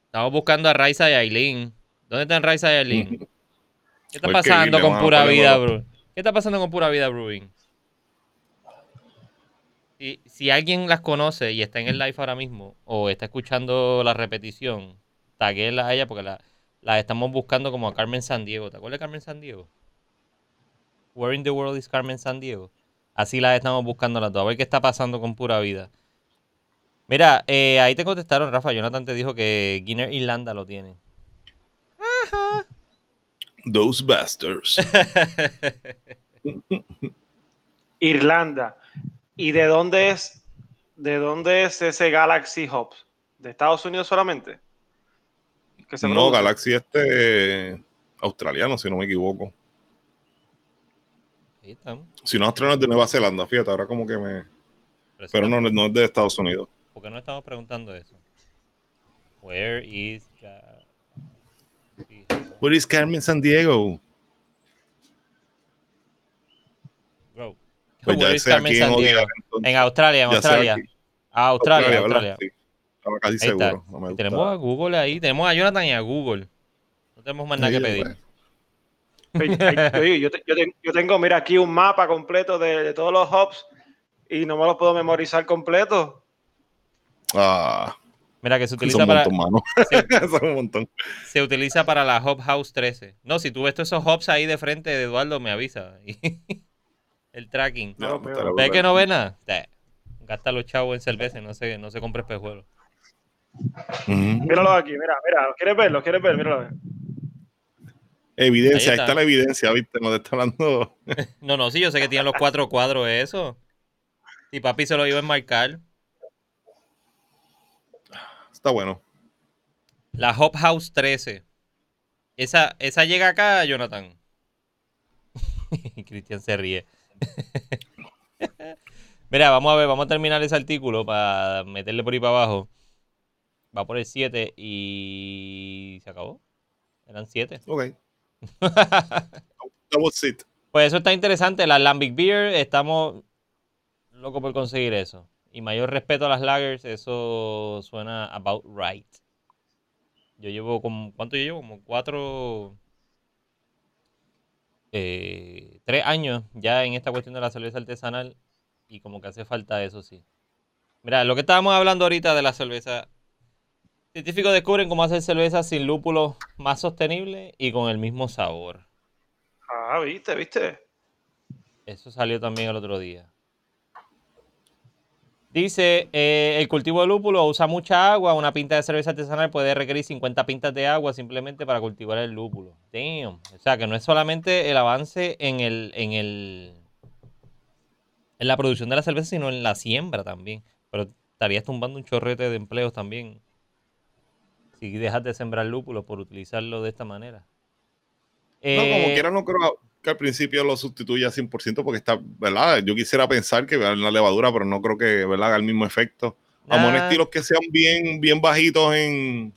estamos buscando a Raiza y Aileen. ¿Dónde están Raiza y Aileen? [laughs] ¿Qué está pasando con Pura Vida. Brewing? ¿Qué está pasando con Pura Vida Brewing? Si, si alguien las conoce y está en el live ahora mismo o está escuchando la repetición, taguéla a ella porque la, la estamos buscando como a Carmen San Diego. ¿Te acuerdas de Carmen San Diego? Where in the world is Carmen San Diego? Así las estamos buscando las dos. A ver qué está pasando con Pura Vida. Mira, eh, ahí te contestaron, Rafa. Jonathan te dijo que Guinness Irlanda lo tiene. Those bastards. [laughs] Irlanda. ¿Y de dónde es de dónde es ese Galaxy Hub? ¿De Estados Unidos solamente? Que se no, produce. Galaxy este australiano, si no me equivoco. Si no, australiano es de Nueva Zelanda, fíjate, ahora como que me... Pero, no, no es de Estados Unidos. ¿Por qué no estamos preguntando eso? Where is Where is Carmen San Diego? Bro. Pues ya Carmen San Diego? En Australia, en Australia. Ah, Australia. Australia. Sí, estaba casi Ahí seguro. está. No me gusta. Tenemos a Google ahí, tenemos a Jonathan y a Google. No tenemos más nada Sí, que pedir. pues. Yo, te- yo te- yo tengo, mira, aquí un mapa completo de, de todos los hubs y no me los puedo memorizar completo. Ah, Mira que se utiliza un para, montón, mano. [laughs] son un montón. se utiliza para la Hub House 13. No, si tú ves todos esos hubs ahí de frente de Eduardo, me avisa. [laughs] El tracking. No, No, pero- estará ¿Ves brutal. que no ve nada? Gasta los chavos en cerveza no se, no se compre espejuelos. Ujú. Míralo aquí, mira, mira, ¿lo quieres ver? ¿Lo quieres ver? Míralo. Evidencia, Ahí ahí está. está. la evidencia, ¿viste? No te está hablando. [laughs] No, no, sí, yo sé que tienen los cuatro cuadros eso. Y papi se lo iba a enmarcar. Está bueno. La Hop House 13. Esa, esa llega acá, Jonathan. [laughs] Cristian se ríe. [laughs] Mira, vamos a ver, vamos a terminar ese artículo para meterle por ahí para abajo. Va por el 7 y se acabó. Eran 7. Ok. [laughs] That was it. Pues eso está interesante. La Lambic Beer, estamos locos por conseguir eso. Y mayor respeto a las lagers, eso suena about right. Yo llevo como, ¿cuánto yo llevo? Como cuatro, eh, tres años ya en esta cuestión de la cerveza artesanal y como que hace falta eso sí. Mira, lo que estábamos hablando ahorita de la cerveza. Científicos descubren cómo hacer cerveza sin lúpulo más sostenible y con el mismo sabor. Ah, viste, viste. Eso salió también el otro día. Dice, eh, el cultivo de lúpulo usa mucha agua. Una pinta de cerveza artesanal puede requerir 50 pintas de agua simplemente para cultivar el lúpulo. Damn. O sea, que no es solamente el avance en el, en el, en la producción de la cerveza, sino en la siembra también. Pero estarías tumbando un chorrete de empleos también. Si dejas de sembrar lúpulo por utilizarlo de esta manera. No, como Eh, quiera, no creo que al principio lo sustituya 100% porque está, ¿verdad? Yo quisiera pensar que en la levadura, pero no creo que, ¿verdad? Haga el mismo efecto. A nah. estilos que sean bien, bien bajitos en,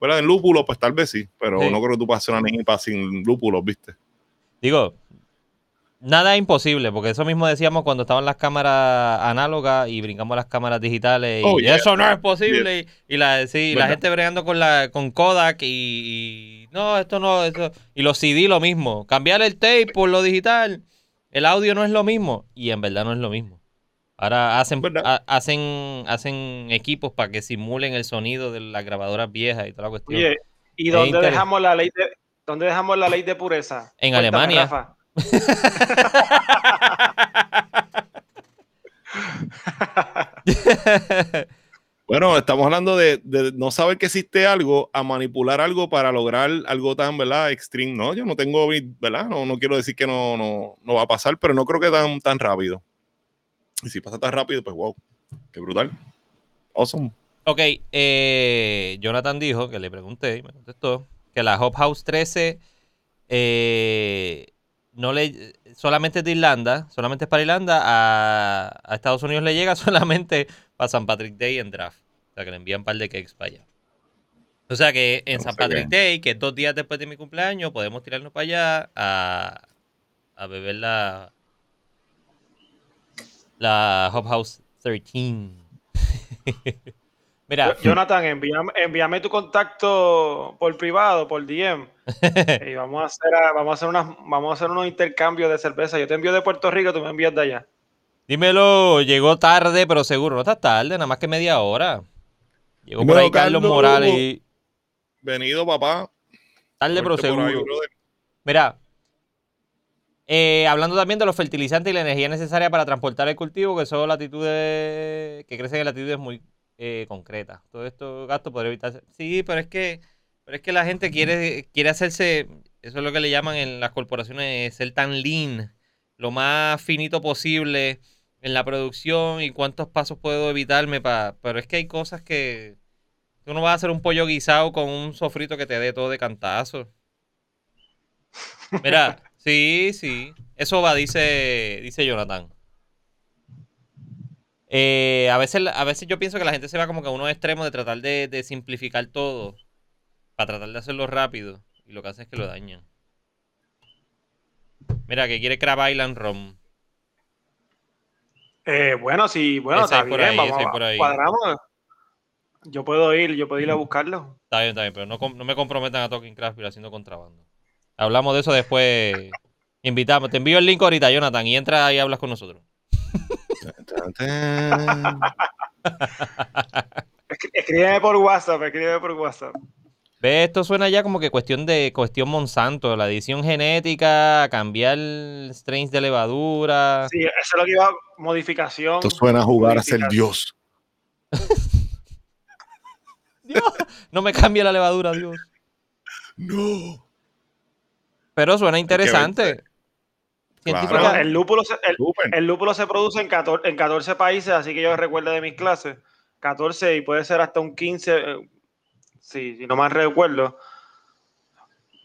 ¿verdad? En lúpulo, pues tal vez sí, pero Sí. no creo que tú hacer una nipa sin lúpulos, ¿viste? Digo, nada es imposible, porque eso mismo decíamos cuando estaban las cámaras análogas y brincamos a las cámaras digitales y Oh, yeah. eso no es posible. Y, y la, sí, la ¿Verdad? gente bregando con la con Kodak y, y no, esto no, eso. Y los CD lo mismo. Cambiar el tape por lo digital. El audio no es lo mismo. Y en verdad no es lo mismo. Ahora hacen, hacen, hacen equipos para que simulen el sonido de las grabadoras viejas y toda la cuestión. Oye, ¿y dónde dejamos la ley de dónde dejamos la ley de pureza? En Cuéntame, Alemania. Rafa. Bueno, estamos hablando de, no saber que existe algo a manipular algo para lograr algo tan, ¿verdad? Extreme. No, yo no tengo, ¿verdad? No, no quiero decir que no, no, no va a pasar, pero no creo que tan, tan rápido. Y si pasa tan rápido, pues wow, qué brutal. Awesome. Ok, eh, Jonathan dijo que le pregunté y me contestó que la Hop House 13 eh, no le solamente es de Irlanda, solamente es para Irlanda, a, a, Estados Unidos le llega [laughs] solamente para San Patrick Day en draft. O sea que le envían un par de cakes para allá. O sea que en San Patrick Day, que es dos días después de mi cumpleaños, podemos tirarnos para allá a, a beber la, la Hop House 13. [laughs] Mira. Jonathan, envíame, envíame, tu contacto por privado, por DM. [laughs] y vamos a hacer, vamos a hacer, unas, vamos a hacer unos intercambios de cerveza. Yo te envío de Puerto Rico, tú me envías de allá. Dímelo, llegó tarde, pero seguro no está tarde, nada más que media hora. Llegó por ahí Carlos, Morales y. Venido, papá. Tarde, pero seguro. Mira, eh, hablando también de los fertilizantes y la energía necesaria para transportar el cultivo, que son latitudes que crecen en latitudes muy eh, concretas. Todo esto gasto podría evitarse. Sí, pero es que, pero es que la gente quiere, quiere hacerse, eso es lo que le llaman en las corporaciones, ser tan lean, lo más finito posible en la producción y cuántos pasos puedo evitarme para. Pero es que hay cosas que. Uno va a hacer un pollo guisado con un sofrito que te dé todo de cantazo. Mira, [laughs] sí, sí. Eso va, dice, dice Jonathan. Eh, a, veces, a veces yo pienso que la gente se va como que a unos extremos de tratar de, simplificar todo para tratar de hacerlo rápido y lo que hace es que lo dañan. Mira, que quiere Crab Island Rom. Eh, bueno, sí, bueno, está bien, vamos, por ahí. cuadramos. Yo puedo ir, yo puedo ir a buscarlo. Está bien, está bien, pero no, no me comprometan a Talking Craft haciendo contrabando. Hablamos de eso después. [laughs] Invitamos. Te envío el link ahorita, Jonathan, y entra y hablas con nosotros. Escríbeme por WhatsApp, escríbeme por WhatsApp. Ve, esto suena ya como que cuestión de cuestión Monsanto, la edición genética, cambiar strains de levadura. Sí, eso es lo que iba modificación. Esto suena a jugar a ser Dios. [laughs] Dios, no me cambie la levadura, Dios. No. Pero suena interesante. El, lúpulo se, el, lúpulo se produce en 14, en 14 países, así que yo recuerdo de mis clases. 14 y puede ser hasta un 15, eh, si no mal recuerdo.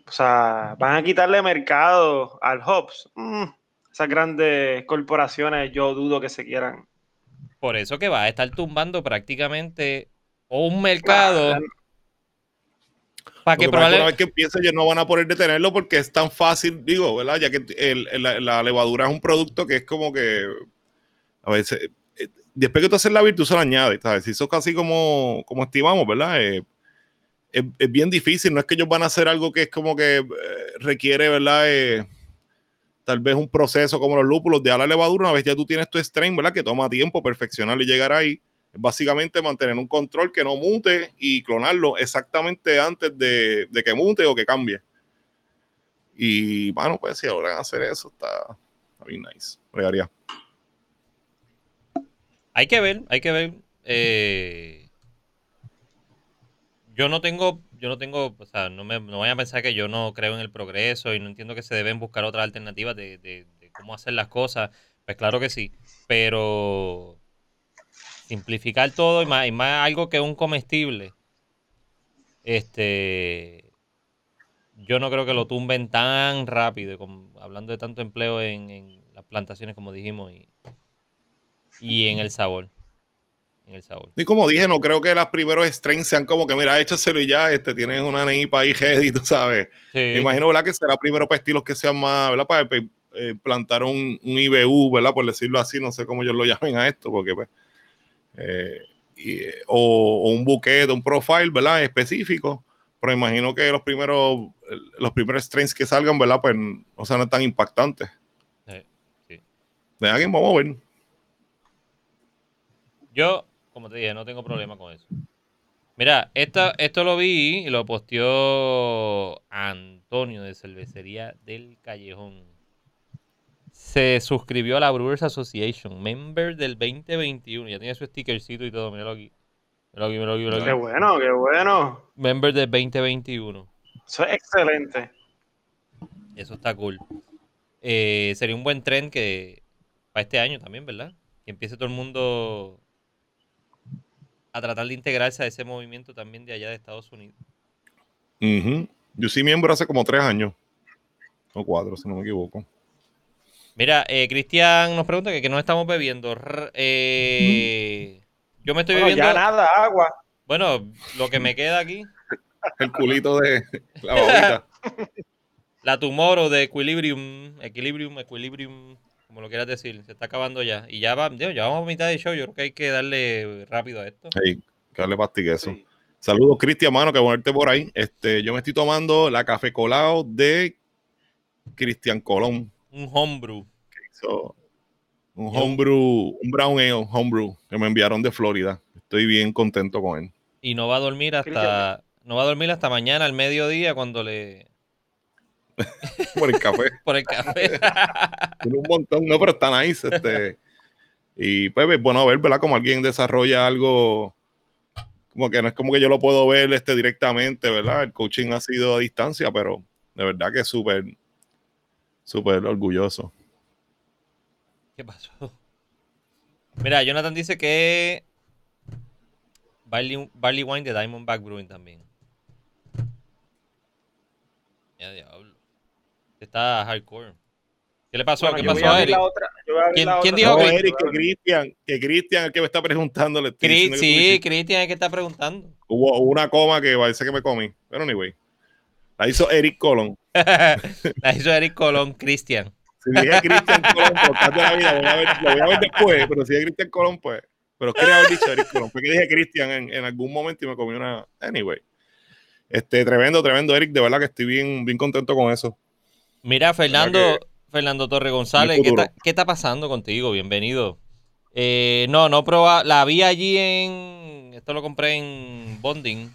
O sea, van a quitarle mercado al Hobbs. Mm, esas grandes corporaciones, yo dudo que se quieran. Por eso que va a estar tumbando prácticamente un mercado. Para que probablemente... Una vez que empiece ellos no van a poder detenerlo porque es tan fácil, digo, ¿verdad? Ya que la, levadura es un producto que es como que a veces, eh, después que tú haces la virtud se la añades, ¿sabes? Si eso es casi como, como estimamos, ¿verdad? Eh, es, bien difícil, no es que ellos van a hacer algo que es como que eh, requiere, ¿verdad? tal vez un proceso como los lúpulos de a la levadura, una vez ya tú tienes tu strain, ¿verdad? Que toma tiempo perfeccionar y llegar ahí básicamente mantener un control que no mute y clonarlo exactamente antes de, que mute o que cambie. Y bueno, pues si logran hacer eso, está, bien nice. Hay que ver, hay que ver. Eh, yo no tengo, yo no tengo, o sea, no me no vayan a pensar que yo no creo en el progreso y no entiendo que se deben buscar otras alternativas de cómo hacer las cosas. Pues claro que sí, pero simplificar todo y más, y más algo que un comestible. Este, yo no creo que lo tumben tan rápido, hablando de tanto empleo en, las plantaciones, como dijimos, y, y, en el sabor. En el sabor. Y como dije, no creo que las primeros strains sean como que, mira, échaselo y ya, este, tienes una neipa ahí heavy, [laughs] tú sabes. Me imagino, ¿verdad? Que será primero para estilos que sean más, ¿verdad? Para eh, plantar un, un, IBU, ¿verdad? Por decirlo así, no sé cómo ellos lo [laughs] llamen a esto, porque pues eh, o, un buquete, un profile, ¿verdad? Específico. Pero imagino que los primeros, los primeros strains que salgan, ¿verdad? Pues no sean tan impactantes. De alguien vamos a ver. Yo, como te dije, no tengo problema con eso. Mira, esto, esto lo vi y lo posteó Antonio de Cervecería del Callejón se suscribió a la Brewers Association, member del 2021. Ya tiene su stickercito y todo, míralo aquí. Mira aquí, mira aquí, mira aquí. Qué bueno, qué bueno. Member de 2021. Eso es excelente. Eso está cool. Eh, sería un buen tren que para este año también, ¿verdad? Que empiece todo el mundo a tratar de integrarse a ese movimiento también de allá de Estados Unidos. Ujú. Yo soy miembro hace como tres años. O cuatro, si no me equivoco. Mira, eh, Cristian nos pregunta que, que no estamos bebiendo. Eh, Yo me estoy Bueno, bebiendo. ya nada, agua. Bueno, lo que me queda aquí, El culito de la babita. [laughs] la Tomorrow de Equilibrium, Equilibrium, Equilibrium, como lo quieras decir, se está acabando ya. Y ya, va, ya vamos a mitad de show, yo creo que hay que darle rápido a esto. Hey, que darle pastique eso. Sí. Saludos, Cristian, mano, que ponerte por ahí. Este, yo me estoy tomando la café colado de Cristian Colón. Un homebrew. So, un homebrew, un brown ale homebrew que me enviaron de Florida. Estoy bien contento con él. Y no va a dormir hasta. No va a dormir hasta mañana al mediodía cuando le. Por el café. [laughs] por el café. [laughs] Tiene un montón, no, pero está nice. Este, y pues es bueno ver, ¿verdad? Como alguien desarrolla algo, como que no es como que yo lo puedo ver este, directamente, ¿verdad? El coaching ha sido a distancia, pero de verdad que es súper, súper orgulloso. ¿Qué pasó? [laughs] Mira, Jonathan dice que. Barley, barley Wine de Diamondback Brewing también. Ya, diablo. Está hardcore. ¿Qué le pasó? Bueno, ¿Qué pasó a Eric? la otra. yo voy a abrir ¿Quién- la quién otra. dijo No, que- Eric, que Cristian, que Cristian, el que me está preguntando, le sí. Cristian es el que está preguntando. Hubo una coma que parece que me comí. Pero anyway. La hizo Eric Colon. La hizo Eric Colón, Cristian. Si dije Cristian Colón, por de la vida, voy a ver, lo voy a ver después, pero si dije Cristian Colón, pues. Pero quería haber dicho Eric Colón, porque dije Cristian en, en algún momento y me comí una. Anyway. Este, tremendo, tremendo, Eric. De verdad que estoy bien, bien contento con eso. Mira, Fernando, Fernando Torre González, Mi ¿qué futuro. está, qué está pasando contigo? Bienvenido. Eh, no, no proba, la vi allí en, esto lo compré en Bonding.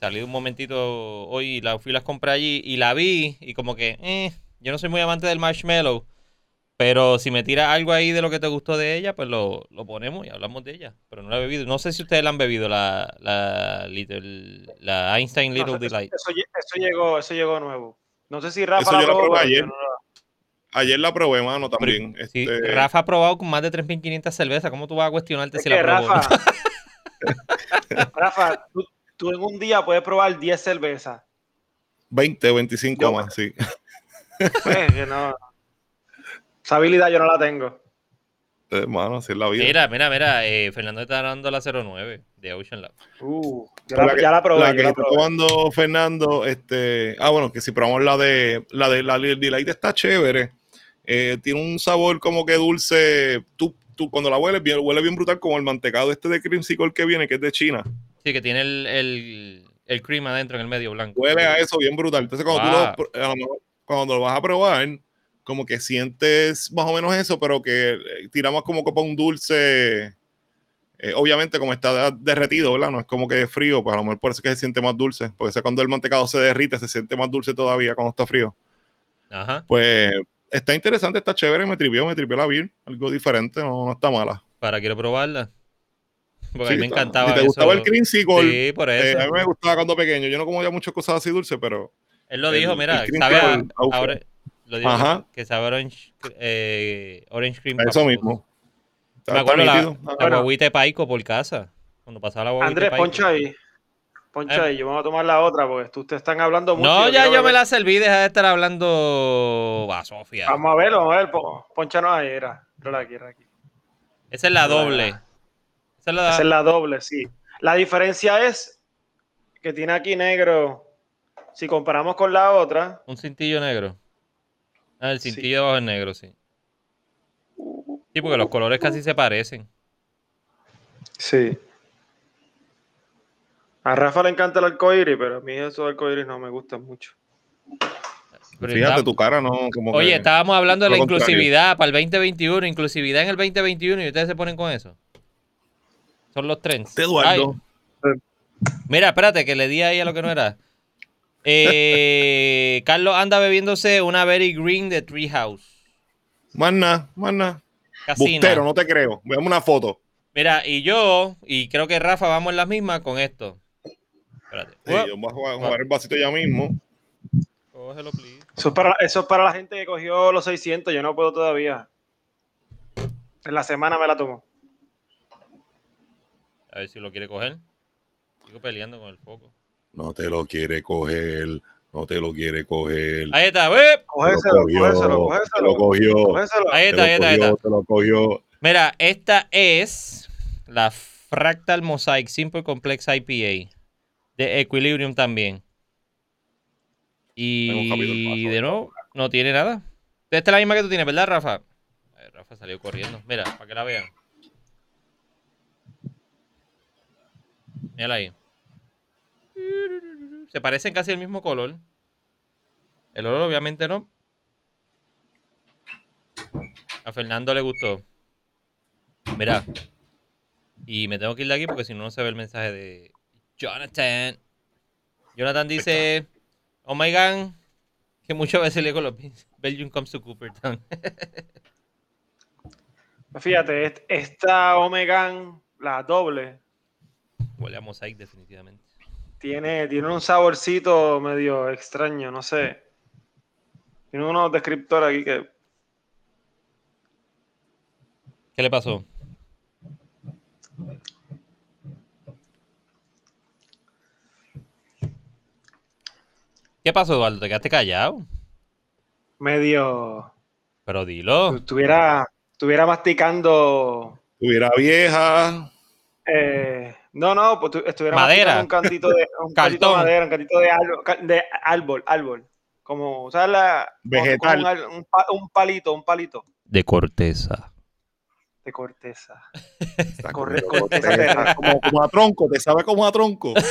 Salí un momentito hoy, la fui y las compré allí y la vi y como que, eh, yo no soy muy amante del marshmallow, pero si me tira algo ahí de lo que te gustó de ella, pues lo, lo ponemos y hablamos de ella. Pero no la he bebido. No sé si ustedes la han bebido, la, la, Little- la Einstein Little No, eso, Delight. eso eso llegó, eso llegó nuevo. No sé si Rafa Eso la yo lo probó, probé pero yo ayer. no la- Ayer la probé, mano, también. Sí, Este, Rafa ha probado con más de 3.500 cervezas. ¿Cómo tú vas a cuestionarte Es si que la probó? Rafa, [laughs] Rafa, tú, tú en un día puedes probar 10 cervezas. 20 o 25 Yo- más, sí. Pues, que no. Esa habilidad yo no la tengo. Hermano, así es la vida. Mira, mira, mira. eh, Fernando está dando la 09 de Ocean Lab. Uh, yo La la, que- ya la probé. la que la está tomando Fernando, este, ah, bueno, que si probamos la de la de la Delight está chévere. Eh, tiene un sabor como que dulce. Tú, tú cuando la hueles, bien, huele bien brutal como el mantecado este de creamsicle que viene, que es de China. Sí, que tiene el, el, el cream adentro en el medio blanco. Huele a eso bien brutal. Entonces, cuando Wow. tú lo, cuando lo vas a probar, como que sientes más o menos eso, pero que eh, tira más como para un dulce. eh, obviamente, como está derretido, ¿verdad? No es como que es frío, pues a lo mejor por eso es que se siente más dulce. Porque sé cuando el mantecado se derrite, se siente más dulce todavía cuando está frío. Ajá. Pues está interesante, está chévere, me tripió, me tripió la beer. Algo diferente, no, no está mala. Para quiero probarla. Porque a mí me encantaba Si te eso. gustaba el creamsicle, Sí, por eh, eso. a mí me gustaba cuando pequeño. Yo no comía muchas cosas así dulces, pero Él lo el- dijo, el mira, sabe a, lo dijo Ajá. que sabe orange, eh, orange cream. eso mismo. Está- Me acuerdo la, la guaguita de Paico por casa. Cuando pasaba la guaguita Andrés, poncha ahí. Poncha Eh. ahí. Yo vamos a tomar la otra porque tú te están hablando mucho. No, ya yo me la serví, deja de estar hablando a Sofía. Vamos a verlo, vamos a ver. po- Ponchanos ahí, era. Era aquí, era aquí. Esa es la doble. Esa es la, Esa es la doble, sí. La diferencia es que tiene aquí negro. Si comparamos con la otra, un cintillo negro. Ah, el Sí. cintillo de abajo es negro, sí. Sí, porque los colores casi se parecen. sí. A Rafa le encanta el arcoíris, pero a mí esos arcoíris no me gustan mucho. Pero Fíjate, está- tu cara no como Oye, que- estábamos hablando de la contrario. inclusividad para el 2021, inclusividad en el 2021 y ustedes se ponen con eso. Son los trends. Eduardo. Ay, mira, espérate, que le di ahí a lo que no era. Eh, [laughs] Carlos anda bebiéndose una Very Green de Treehouse. Más nada, más nada. Casina. Bustero, no te creo. Veamos una foto. Mira, y yo, y creo que Rafa vamos en las mismas con esto. Espérate. Sí, yo voy a jugar, jugar el vasito ya mismo. Cógelo, please. Eso es, para, eso es para la gente que cogió los 600. Yo no puedo todavía. En la semana me la tomo. A ver si lo quiere coger. Sigo peleando con el foco. No te lo quiere coger, no te lo quiere coger. Ahí está, ¡whip! Cógeselo, cogió, cógeselo, te lo cogió. Ahí está, ahí está, ahí está. te lo cogió. Mira, esta es la Fractal Mosaic Simple Complex IPA de Equilibrium también. Y de nuevo, no tiene nada. Esta es la misma que tú tienes, ¿verdad, Rafa? Rafa salió corriendo. Mira, para que la vean. Mírala ahí. Se parecen casi el mismo color. El olor obviamente no. A Fernando le gustó. Mira. Y me tengo que ir de aquí porque si no, no se ve el mensaje de Jonathan. Jonathan dice, oh my god, que muchas veces le con los. Belgium comes to Coopertown. [laughs] Fíjate, est- esta Omegan, la doble, Huele a mosaic definitivamente. tiene, tiene un saborcito medio extraño, no sé. Tiene unos descriptores aquí que. ¿Qué le pasó? ¿Qué pasó, Eduardo? ¿Te quedaste callado? medio. Pero dilo. Estuviera, estuviera masticando. Tuviera vieja, eh, no, no, pues tu- estuviera Madera. un cantito de, un cantito de Cartón. madera, un cantito de árbol, de árbol, árbol. Como, ¿sabes? La, como- Vegetal. como un, al- un pa- un palito, un palito De corteza. de corteza. Está Corre- como- corteza terrestre. como, como a tronco, te sabe como a tronco. [laughs]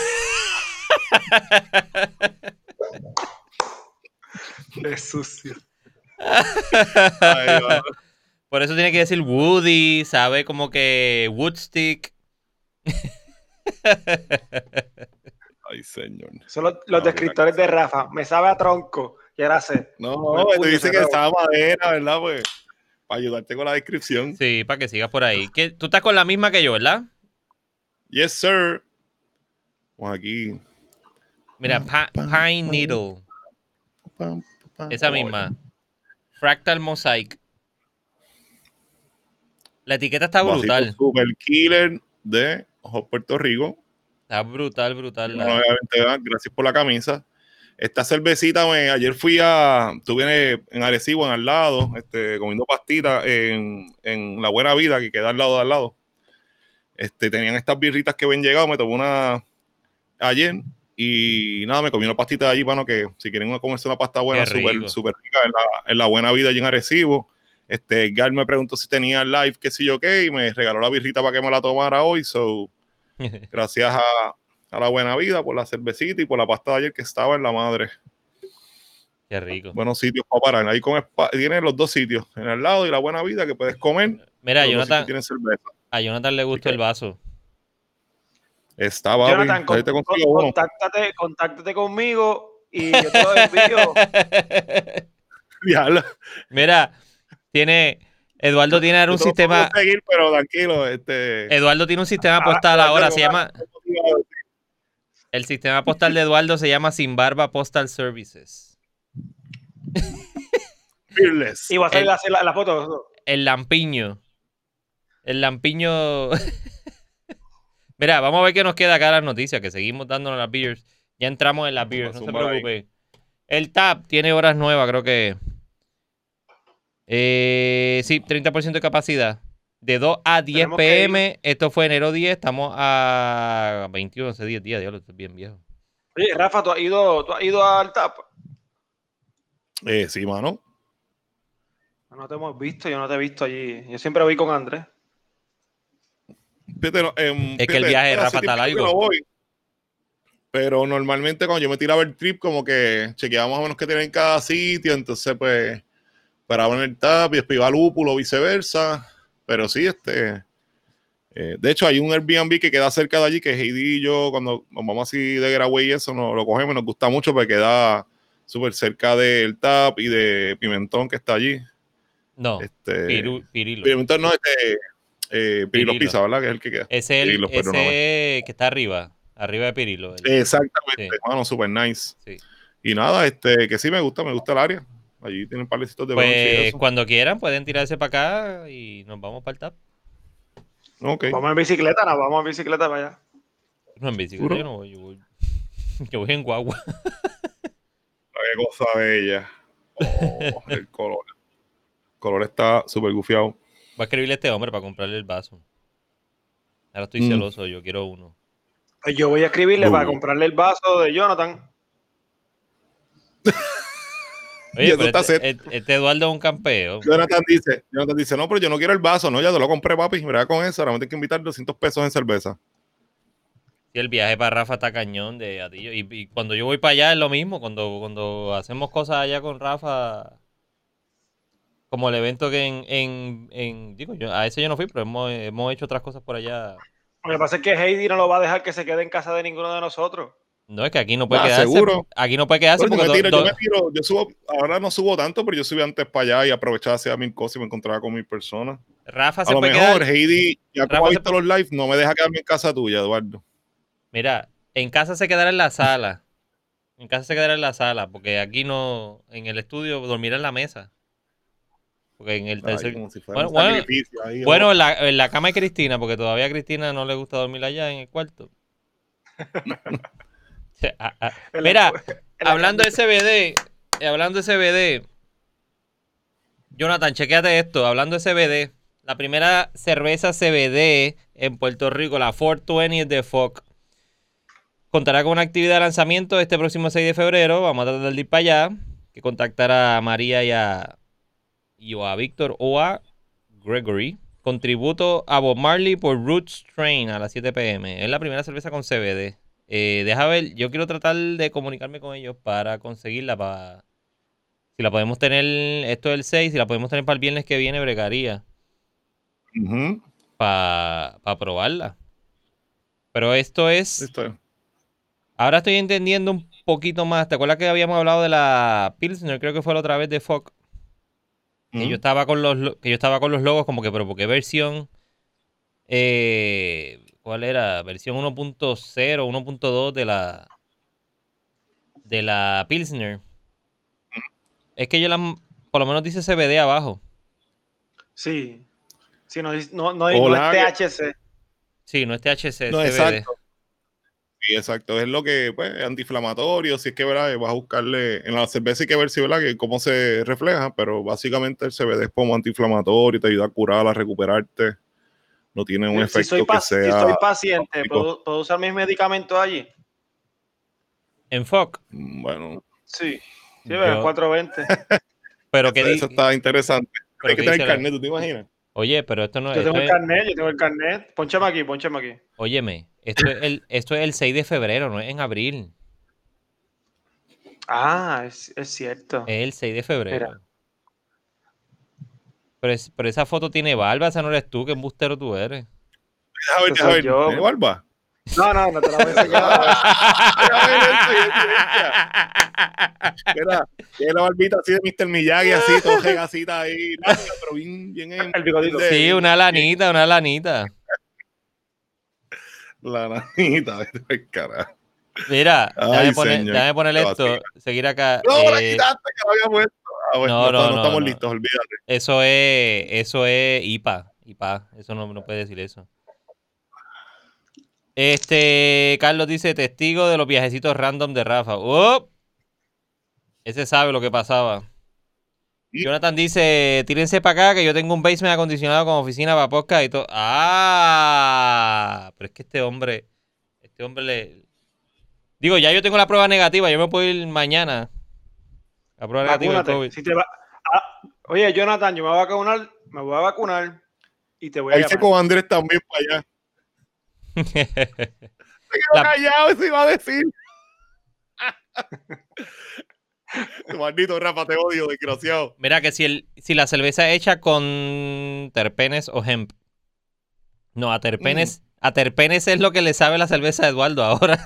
Es sucio. Ay. Por eso tiene que decir Woody, sabe como que Woodstick. [laughs] Ay, señor. Son los, los No, descriptores de Rafa. Me sabe a tronco. Y ahora sé. No, Con el tú dices que estaba madera, ¿verdad? Pues para ayudarte con la descripción. Sí, para que sigas por ahí. ¿Qué- Tú estás con la misma que yo, ¿verdad? Yes, sir. Vamos aquí. Mira, Pa- Pine Needle. Esa misma. Fractal Mosaic. La etiqueta está brutal. Super Killer de Ojo Puerto Rico. Está brutal, brutal. la- ¿verdad? gracias por la camisa. Esta cervecita, me, ayer fui a, estuve en Arecibo, en al lado, este, comiendo pastitas en, en La Buena Vida, que queda al lado de al lado. Este, tenían estas birritas que ven llegado, me tomé una ayer y nada, me comí una pastita de allí, bueno, que si quieren comerse una pasta buena, súper rica, en la, en la Buena Vida allí en Arecibo. Este, Edgar me preguntó si tenía live, qué sé yo qué, y me regaló la birrita para que me la tomara hoy, so [laughs] gracias a, a la buena vida por la cervecita y por la pasta de ayer que estaba en la madre. Qué rico. Buenos sitios para parar. Ahí con tienen los dos sitios, en el lado y la buena vida que puedes comer. Mira, Jonathan, sitios tienen cerveza. a Jonathan le gustó el vaso. Está, papi. Jonathan, con- te contáctate, contáctate conmigo y yo te [laughs] [laughs] lo envío. Mira, tiene. Eduardo tiene ahora un sistema. puedo seguir, pero tranquilo. Este, Eduardo tiene un sistema Ah, postal ah, ahora. ah, Se llama. El sistema postal de Eduardo se llama Sin Barba Postal Services. Fearless. Y voy a salir la, la foto. El lampiño. El lampiño. [laughs] Mira, vamos a ver qué nos queda acá las noticias, que seguimos dándonos las beers. Ya entramos en las beers, no se ahí. preocupe. El TAP tiene horas nuevas, creo que. Eh, sí, 30% de capacidad. De 2 a 10 Tenemos que pm. Esto fue enero 10. Estamos a 21, hace 10 días. Diablo, esto es bien viejo. Oye, Rafa, ¿tú has ido, tú has ido al TAP? Eh, sí, mano. No te hemos visto, yo no te he visto allí. Yo siempre voy con Andrés. Fíjate, no, em, Es que el viaje de Rafa está largo. no voy. Pero normalmente cuando yo me tiraba el trip, como que chequeaba más o menos qué tenía en cada sitio, entonces pues paraba en el tap y después iba al lúpulo, viceversa. Pero sí, este. eh, de hecho, hay un Airbnb que queda cerca de allí, que Heidi y yo, cuando nos vamos así de Getaway y eso, nos lo cogemos, nos gusta mucho porque queda súper cerca del tap y de Pimentón que está allí. No, Este, Piru- Pirilo. Pimentón no, este. Eh, Pirilo Pirilo. Pizza, ¿verdad? Que es el que queda. Ese, el, Pirilo, pero no ese que está arriba, arriba de Pirilo. el- Exactamente, Sí. mano, super nice. sí. Y nada, este, que sí me gusta, me gusta el área. Allí tienen palecitos de Pues cuando quieran pueden tirarse para acá y nos vamos para el tap. Ok. Vamos en bicicleta, no, vamos en bicicleta para allá. No, en bicicleta yo no voy, yo voy, [laughs] yo voy en guagua. [laughs] Qué cosa bella. Oh, el color. El color está súper gufiado. Voy a escribirle a este hombre para comprarle el vaso. Ahora estoy Mm. celoso, yo quiero uno. Pues yo voy a escribirle para comprarle el vaso de Jonathan. [laughs] Y Oye, pero está este, este- este Eduardo es un campeo. Jonathan dice, Jonathan dice, no, pero yo no quiero el vaso, no, ya te lo compré, papi. Mira con eso, ahora me tienes que invitar 200 pesos en cerveza. Sí, el viaje para Rafa está cañón de Atillo. Y, y cuando yo voy para allá es lo mismo. Cuando, cuando hacemos cosas allá con Rafa, como el evento que en, en, en- digo, yo, a ese yo no fui, pero hemos, hemos hecho otras cosas por allá. Lo que pasa es que Heidi no lo va a dejar que se quede en casa de ninguno de nosotros. No, es que aquí no puede Ah, quedarse. seguro. Aquí no puede quedarse Bueno, yo, porque me tiro, do- yo me tiro, yo subo, ahora no subo tanto, pero yo subí antes para allá y aprovechaba hacer mil cosas y me encontraba con mil personas. Rafa A se lo puede mejor, quedar. Heidi, ya Rafa como ha se visto los live, no me deja quedarme en casa tuya, Eduardo. Mira, en casa se quedará en la sala. En casa se quedará en la sala, porque aquí no, en el estudio dormirá en la mesa. Porque en el Ay, tercer... si fuera Bueno, bueno, en la, en la cama de Cristina, porque todavía a Cristina no le gusta dormir allá en el cuarto. [laughs] [laughs] Ah, ah. Mira, [laughs] hablando de CBD, eh, hablando de CBD, Jonathan, chequéate esto, hablando de CBD, la primera cerveza CBD en Puerto Rico, la 420 de FOC, contará con una actividad de lanzamiento este próximo 6 de febrero, vamos a tratar de ir para allá, que contactará a María y a, y a Víctor o a Gregory, con tributo a Bob Marley por Roots Train a las 7 pm. Es la primera cerveza con CBD. Eh, deja ver, yo quiero tratar de comunicarme con ellos para conseguirla, para... Si la podemos tener, esto es el 6, si la podemos tener para el viernes que viene, bregaría, Ujú, para probarla. Pero esto es... listo. Ahora estoy entendiendo un poquito más. ¿Te acuerdas que habíamos hablado de la Pilsner? Creo que fue la otra vez de Fox. Que yo estaba con los lo- que yo estaba con los logos como que, pero ¿por qué versión? Eh, ¿Cuál era? Versión 1.0, 1.2 de la de la Pilsner. Es que yo la por lo menos dice CBD abajo. Sí. Sí, no, dice- no, no, O no es THC. Sí, no es THC, es No, CBD. exacto. Sí, exacto. Es lo que, pues, es antiinflamatorio. Si es que, ¿verdad? Vas a buscarle. En la cerveza hay que ver si, ¿verdad? Que cómo se refleja, pero básicamente el CBD es como antiinflamatorio, te ayuda a curar, a recuperarte. No tiene un Si efecto soy, que pa- si sea. soy paciente. ¿puedo, puedo usar mis medicamentos allí? En Fox. mm, Bueno, Sí. Sí, Yo- pero 420. [laughs] Pero que eso está interesante. pero Hay que tener la- carnet, ¿tú te imaginas? Oye, pero esto no Yo esto tengo el es- carnet, yo tengo el carnet. Pónchame aquí, pónchame aquí. Óyeme, esto es el esto es el 6 de febrero, no es en abril. Ah, es, es cierto. Es el 6 de febrero. Mira. Pero, es- pero esa foto tiene barba, esa no eres tú, qué embustero tú eres. Ver, ver. yo. ¿Tiene barba? No, no, no te la voy a enseñar. Tiene la barbita así de Mr. Miyagi, así, todo regasita ahí, larga, pero bien, bien en- Sí, una lanita, una lanita. La nanita, vete [laughs] carajo. Mira, déjame, poner, déjame poner esto, seguir acá. No, la eh, quitaste que la había puesto. Ah, bueno, No, no, no, estamos listos, olvídate. eso es, eso es IPA, IPA, eso no, no puede decir eso. Este, Carlos dice, testigo de los viajecitos random de Rafa. ¡Oh! Ese sabe lo que pasaba. Jonathan dice, tírense para acá que yo tengo un basement acondicionado con oficina para podcast y todo. ¡Ah! Pero es que este hombre, este hombre le... Digo, ya yo tengo la prueba negativa, yo me puedo ir mañana. La prueba negativa. COVID. Si te va- Ah, oye, Jonathan, yo me voy a vacunar, me voy a vacunar y te voy a Ahí se con Andrés también para allá. [laughs] Se quedó La- callado, eso iba a decir. [laughs] Maldito Rafa, te odio, desgraciado. Mira que si, el, si la cerveza es hecha con terpenes o hemp. No, a terpenes, a terpenes es lo que le sabe la cerveza a Eduardo ahora.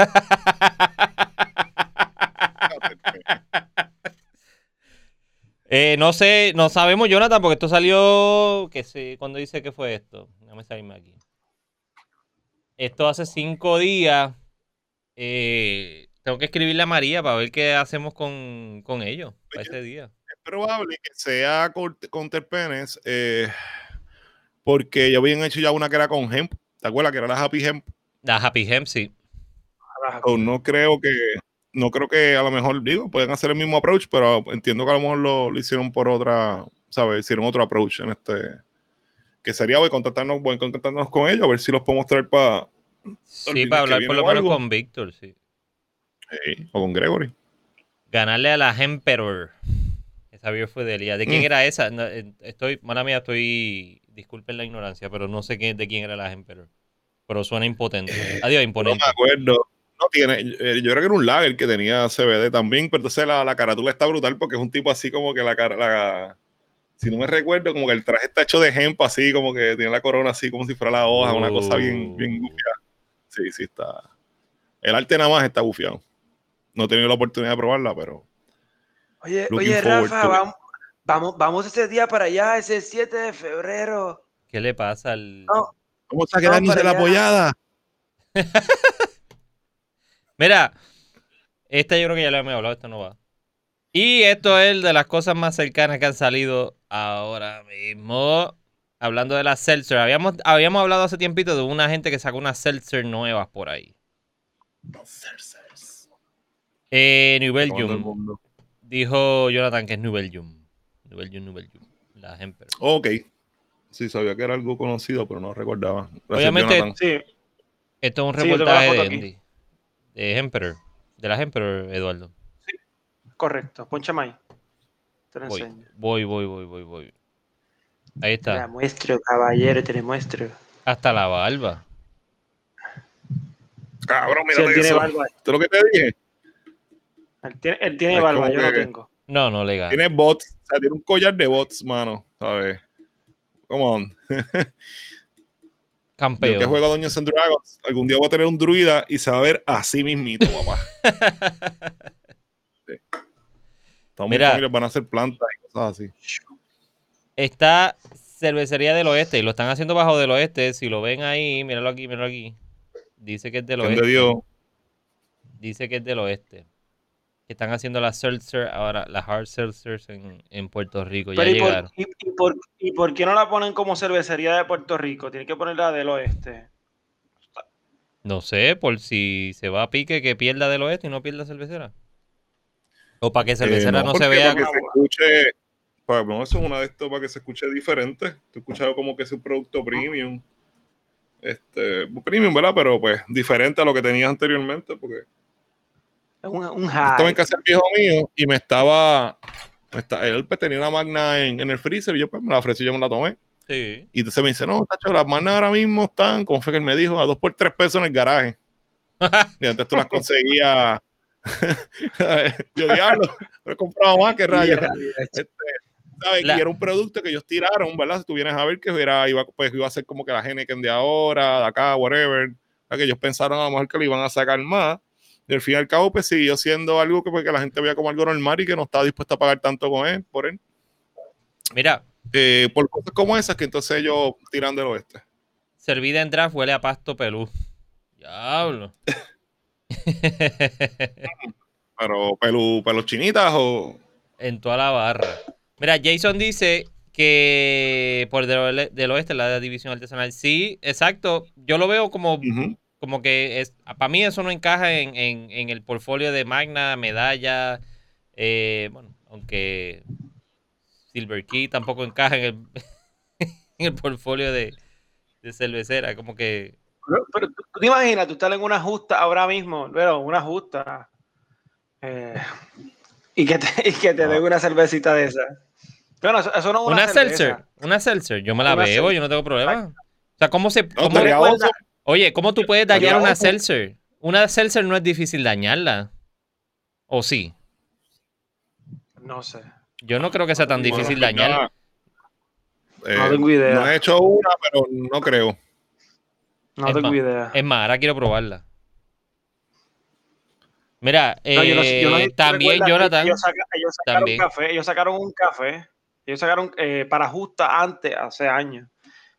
Eh, no sé, no sabemos, Jonathan, porque esto salió. Que sé, ¿Cuándo dice que fue esto? Déjame salirme aquí. Esto hace cinco días. Eh, tengo que escribirle a María para ver qué hacemos con, con ellos para ese día. Es probable que sea con, con terpenes, eh, porque ya habían hecho ya una que era con hemp. ¿Te acuerdas que era la Happy Hemp? La Happy Hemp, sí. No creo que, no creo que a lo mejor, digo, pueden hacer el mismo approach, pero entiendo que a lo mejor lo, lo hicieron por otra, ¿sabes? Hicieron otro approach en este, que sería voy contactarnos, voy contactarnos con ellos, a ver si los podemos traer para, Sí, para hablar por lo menos con Víctor, sí. sí, o con Gregory. Ganarle a la Emperor. Esa beer fue de Elías. ¿De quién Mm. era esa? No, eh, estoy, mala mía, estoy. Disculpen la ignorancia, pero no sé qué, de quién era la Emperor. Pero suena impotente. Adiós, No imponente. me acuerdo. No tiene, eh, yo creo que era un lager que tenía CBD también, pero entonces la, la carátula está brutal porque es un tipo así como que la cara, la, si no me recuerdo, como que el traje está hecho de hemp así, como que tiene la corona así como si fuera la hoja, una cosa bien, Oh. bien gufiada. Sí, sí está. El arte nada más está gufiado. No he tenido la oportunidad de probarla, pero Oye, oye, Rafa, vamos, vamos, vamos ese día para allá, ese 7 de febrero. ¿Qué le pasa al.? No. ¿cómo está quedándose quedándose la la apoyada? [laughs] Mira, esta yo creo que ya lo hemos hablado, esto no va. Y esto es de las cosas más cercanas que han salido ahora mismo. Hablando de las seltzer. Habíamos, habíamos hablado hace tiempito de una gente que sacó unas seltzer nuevas por ahí. Eh, New Belgium. Dijo Jonathan que es New Belgium. New Belgium, New Belgium. La Emperor. Ok. Sí, sabía que era algo conocido, pero no recordaba. Gracias, Obviamente-. Sí, Esto es un reportaje de aquí. Andy. De Emperor. De las Emperor, Eduardo. correcto. Ponchame ahí. Te lo Voy, enseño. voy, voy, voy, voy, voy. Ahí Te la está. muestro, caballero, te la muestro. Hasta la barba. Cabrón, Sí, mira tiene eso. barba. ¿Esto es lo que te dije? Él tiene, él tiene barba, yo no que- tengo. No, no legal. Tiene bots, o sea, tiene un collar de bots, mano, ¿sabes? Come on. [laughs] Yo que Campeón. juego a Dungeons and Dragons, algún día voy a tener un druida y se va a ver así mismito, papá. [laughs] Sí. Mis Mira. familias van a hacer plantas y cosas así. Está Cervecería del Oeste y lo están haciendo bajo del Oeste. Si lo ven ahí, míralo aquí, míralo aquí. Dice que es del ¿Quién Oeste. Dice que es del Oeste. Que están haciendo las seltzer ahora, las hard seltzers en, en Puerto Rico. Ya Pero ¿y por, llegaron. y, y por, ¿y por qué no la ponen como cervecería de Puerto Rico? Tienen que ponerla del oeste. No sé, por si se va a pique que pierda del Oeste y no pierda cervecera. O para que cervecera Eh, no, se porque vea. Para que se escuche, para, no, eso es una de estas para que se escuche diferente. Tú escuchado como que es un producto premium. Este, premium, ¿verdad? Pero pues diferente a lo que tenías anteriormente, porque un, un estaba en casa del viejo mío y me estaba, me está- él pues, tenía una magna en, en el freezer y yo pues me la ofrecí y yo me la tomé. Sí. Y entonces me dice, no, tacho, las magnas ahora mismo están, como fue que él me dijo, a dos por tres pesos en el garaje. [laughs] y antes tú las conseguías. [laughs] yo diablo, me he comprado más que rayos. ¿sabes? La- Y era un producto que ellos tiraron, ¿verdad? Si tú vienes a ver que era, iba, pues, iba a ser como que la Heineken de ahora, de acá, whatever. ¿verdad? Que ellos pensaron a lo mejor que lo iban a sacar más. Y al fin y al cabo, pues siguió siendo algo que, pues, que la gente veía como algo normal y que no estaba dispuesta a pagar tanto con él, por él. Mira, Eh, por cosas como esas que entonces ellos tiran del oeste. servida en draft huele a pasto pelú. Diablo. [laughs] Pero pelu, pelos chinitas o. en toda la barra. Mira, Jason dice que por del, oe- del oeste, la división artesanal. Sí, exacto. Yo lo veo como. Como que es. Para mí eso no encaja en, en- en el portfolio de Magna, Medalla. eh, bueno, aunque Silver Key tampoco encaja en el, [laughs] en el portfolio de, de cervecera. Como que. Pero, pero tú, tú te imaginas, tú estás en una justa ahora mismo, pero una justa. eh, y que te, y que te den una cervecita de esa. Bueno, eso, eso no es una, Una, cerveza. seltzer. Una seltzer. Yo me la Una bebo, seltzer. yo no tengo problema. O sea, ¿cómo se.? No, cómo-. Oye, ¿cómo tú puedes dañar una seltzer? Una seltzer no es difícil dañarla. ¿O sí? No sé. Yo no creo que sea tan difícil pues dañarla. nada. Eh, No tengo idea. No he hecho una, pero no creo. No Es tengo más, idea. Es más, ahora quiero probarla. Mira, No, yo no yo no eh, también Jonathan. Ellos, saca- ellos sacaron también. café, ellos sacaron un café, ellos sacaron eh, para justa antes, hace años.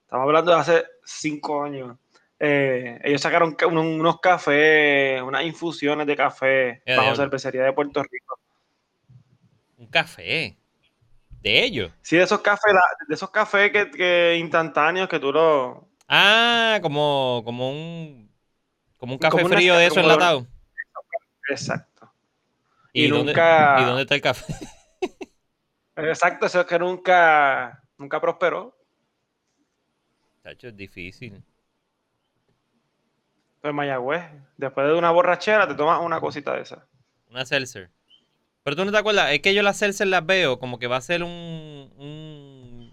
Estamos hablando de hace cinco años. Eh, ellos sacaron ca- unos, cafés, unas infusiones de café bajo diablo. cervecería de Puerto Rico. Un café. De ellos. Sí, de esos cafés, de esos cafés que, que instantáneos que tú lo. Ah, como, como un. Como un café Como una- frío de eso enlatado. Exacto. ¿Y, y dónde, nunca- ¿Y dónde está el café? [laughs] Exacto, eso es que nunca, nunca prosperó. Chacho, es difícil. Pues Mayagüez, después de una borrachera, te tomas una cosita de esa. Una seltzer. Pero tú no te acuerdas, es que yo las seltzer las veo como que va a ser un, un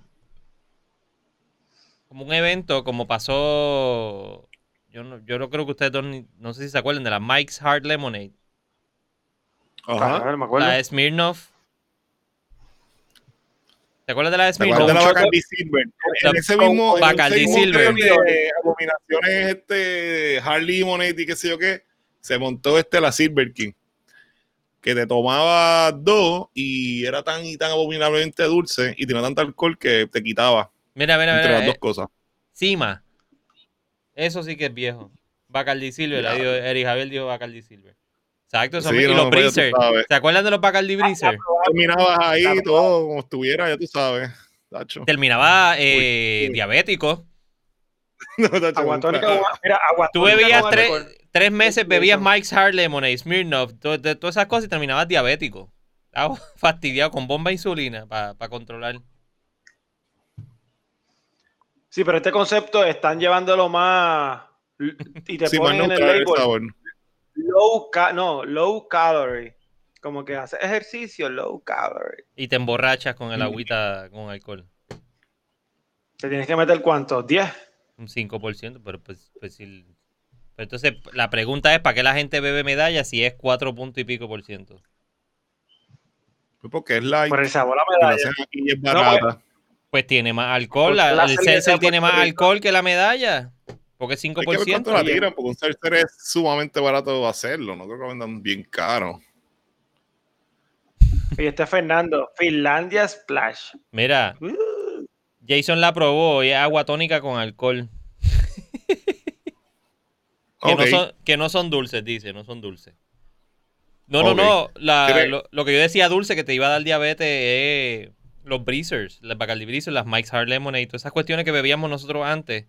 como un evento como pasó yo no, yo no creo que ustedes dos ni- no sé si se acuerdan de la Mike's Hard Lemonade, Ajá. Me acuerdo. la Smirnoff. ¿Te acuerdas de la de acuerdas de la Bacardi Silver? En ese mismo, Bacardi Silver. de abominaciones, este, Harley Monet y qué sé yo qué, se montó este la Silver King. Que te tomaba dos y era tan y tan abominablemente dulce y tenía tanto alcohol que te quitaba Mira, mira, entre mira. las eh, dos cosas. Cima. Eso sí que es viejo. Bacardi Silver, dijo- Eric Javier dijo Bacardi Silver. Exacto, eso Sí, y no, los pues ya tú Breezer. sabes. ¿Se acuerdan de los Bacardi Breezer? Terminabas ahí Claro. todo como estuviera, ya tú sabes. Tacho. Terminaba eh, Uy. diabético. [laughs] No, tacho, Tú bebías tres, meses, bebías. Mike's Hard Lemonade, Smirnoff, todas esas cosas y terminabas diabético. Estaba [laughs] fastidiado con bomba de insulina para controlar. Sí, pero este concepto están llevándolo más y te Sí, más ponen en el label. Low ca no, low calorie. Como que hace ejercicio low calorie. Y te emborrachas con el Mm. agüita con alcohol. Te tienes que meter cuánto? 10. Un 5%, pero pues, pues sí. Pero entonces la pregunta es, ¿para qué la gente bebe medalla si es 4 puntos y pico por ciento? Pues Porque es light Por el sabor la medalla. es No, barata. Pues tiene más alcohol, Porque la- la el seltzer tiene más alcohol que la medalla. Porque es Hay que ver cuánto 5%. la tiran, porque un seltzer es sumamente barato hacerlo. No creo que vendan bien caro. Y este Fernando, Finlandia Splash. Mira, Uh, Jason la probó y es agua tónica con alcohol. [laughs] Que, no son, que no son dulces, dice, no son dulces. No, no, no. la- ¿Cree- lo, lo que yo decía dulce que te iba a dar diabetes es los breezers, las Bacardi Breezers, las Mike's Hard Lemonade, todas esas cuestiones que bebíamos nosotros antes.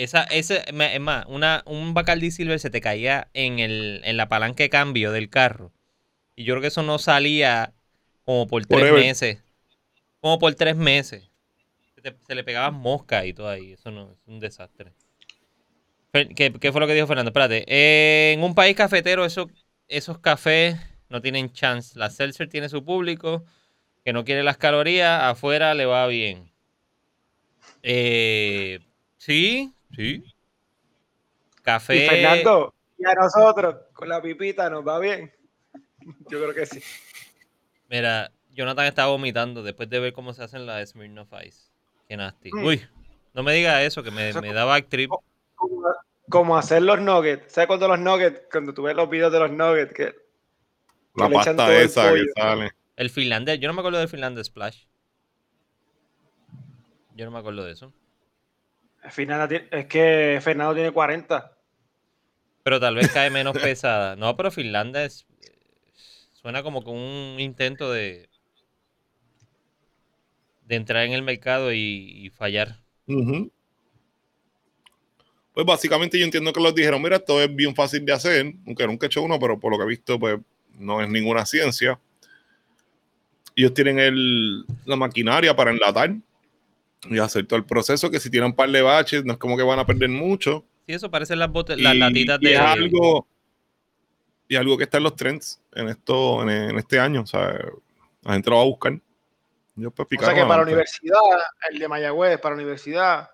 Esa, ese, es más, una, un Bacardi Silver se te caía en, el, en la palanca de cambio del carro. Y yo creo que eso no salía como por tres Forever. meses. Como por tres meses. Se, te- se le pegaban moscas y todo ahí. Eso no, es un desastre. ¿Qué, qué fue lo que dijo Fernando? Espérate. Eh, en un país cafetero, eso, esos cafés no tienen chance. La Seltzer tiene su público que no quiere las calorías. Afuera le va bien. Eh, sí, sí. Café. Y Fernando, y a nosotros, con la pipita, ¿nos va bien? [laughs] Yo creo que sí. Mira, Jonathan estaba vomitando después de ver cómo se hacen las Smirnoff Ice. Qué nasty. Mm. Uy, no me diga eso, que me, Eso- me da back trip. Como, como hacer los nuggets. ¿Sabes cuando los nuggets, cuando tú ves los videos de los nuggets, que La le echan pasta todo el esa que sale. El finlandés, yo no me acuerdo del finlandés Splash. Yo no me acuerdo de eso. Es que Fernando tiene 40. Pero tal vez cae menos pesada. No, pero Finlandia es, suena como con un intento de de entrar en el mercado y, y fallar. Pues básicamente yo entiendo que los dijeron, mira, esto es bien fácil de hacer, aunque nunca he hecho uno, pero por lo que he visto, pues no es ninguna ciencia. Ellos tienen el, la maquinaria para enlatar y hacer todo el proceso, que si tienen un par de baches, no es como que van a perder mucho. Sí, eso parecen las, bote- las Y- latitas y de... es algo y algo que está en los trends en esto en, en este año o sea la gente lo va a buscar yo pues O sea que para la universidad, el de Mayagüez, para la universidad,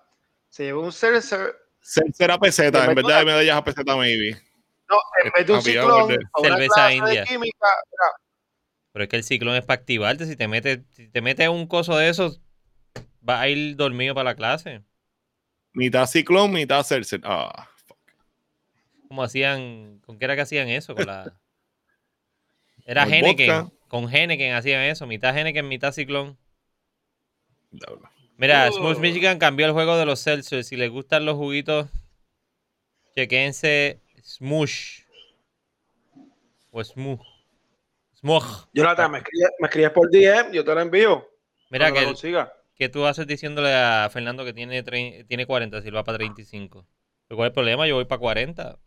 se llevó un seltzer. Seltzer a peseta En vez de medallas a peseta maybe No, en vez de un ciclón, Cerveza india. de química, mira, Pero es que el ciclón es para activarte. Si te metes, si te metes un coso de esos, vas a ir dormido para la clase. mitad ciclón mitad Seltzer ah fuck. ¿Cómo hacían? ¿Con qué era que hacían eso? Con la... [laughs] Era Con Henneken. vodka. Con Henneken hacían eso. Mitad Henneken, mitad Ciclón. Mira, Oh. Smooth Michigan cambió el juego de los Celsius. Si les gustan los juguitos, chequense Smoosh. O Smooth. Smooth. Jonathan, me escribes, me escribes por DM, yo te lo envío. Mira que, lo consiga. Que tú haces diciéndole a Fernando que tiene, tiene 40 si lo va para 35. Pero ¿Cuál es el problema? Yo voy para 40.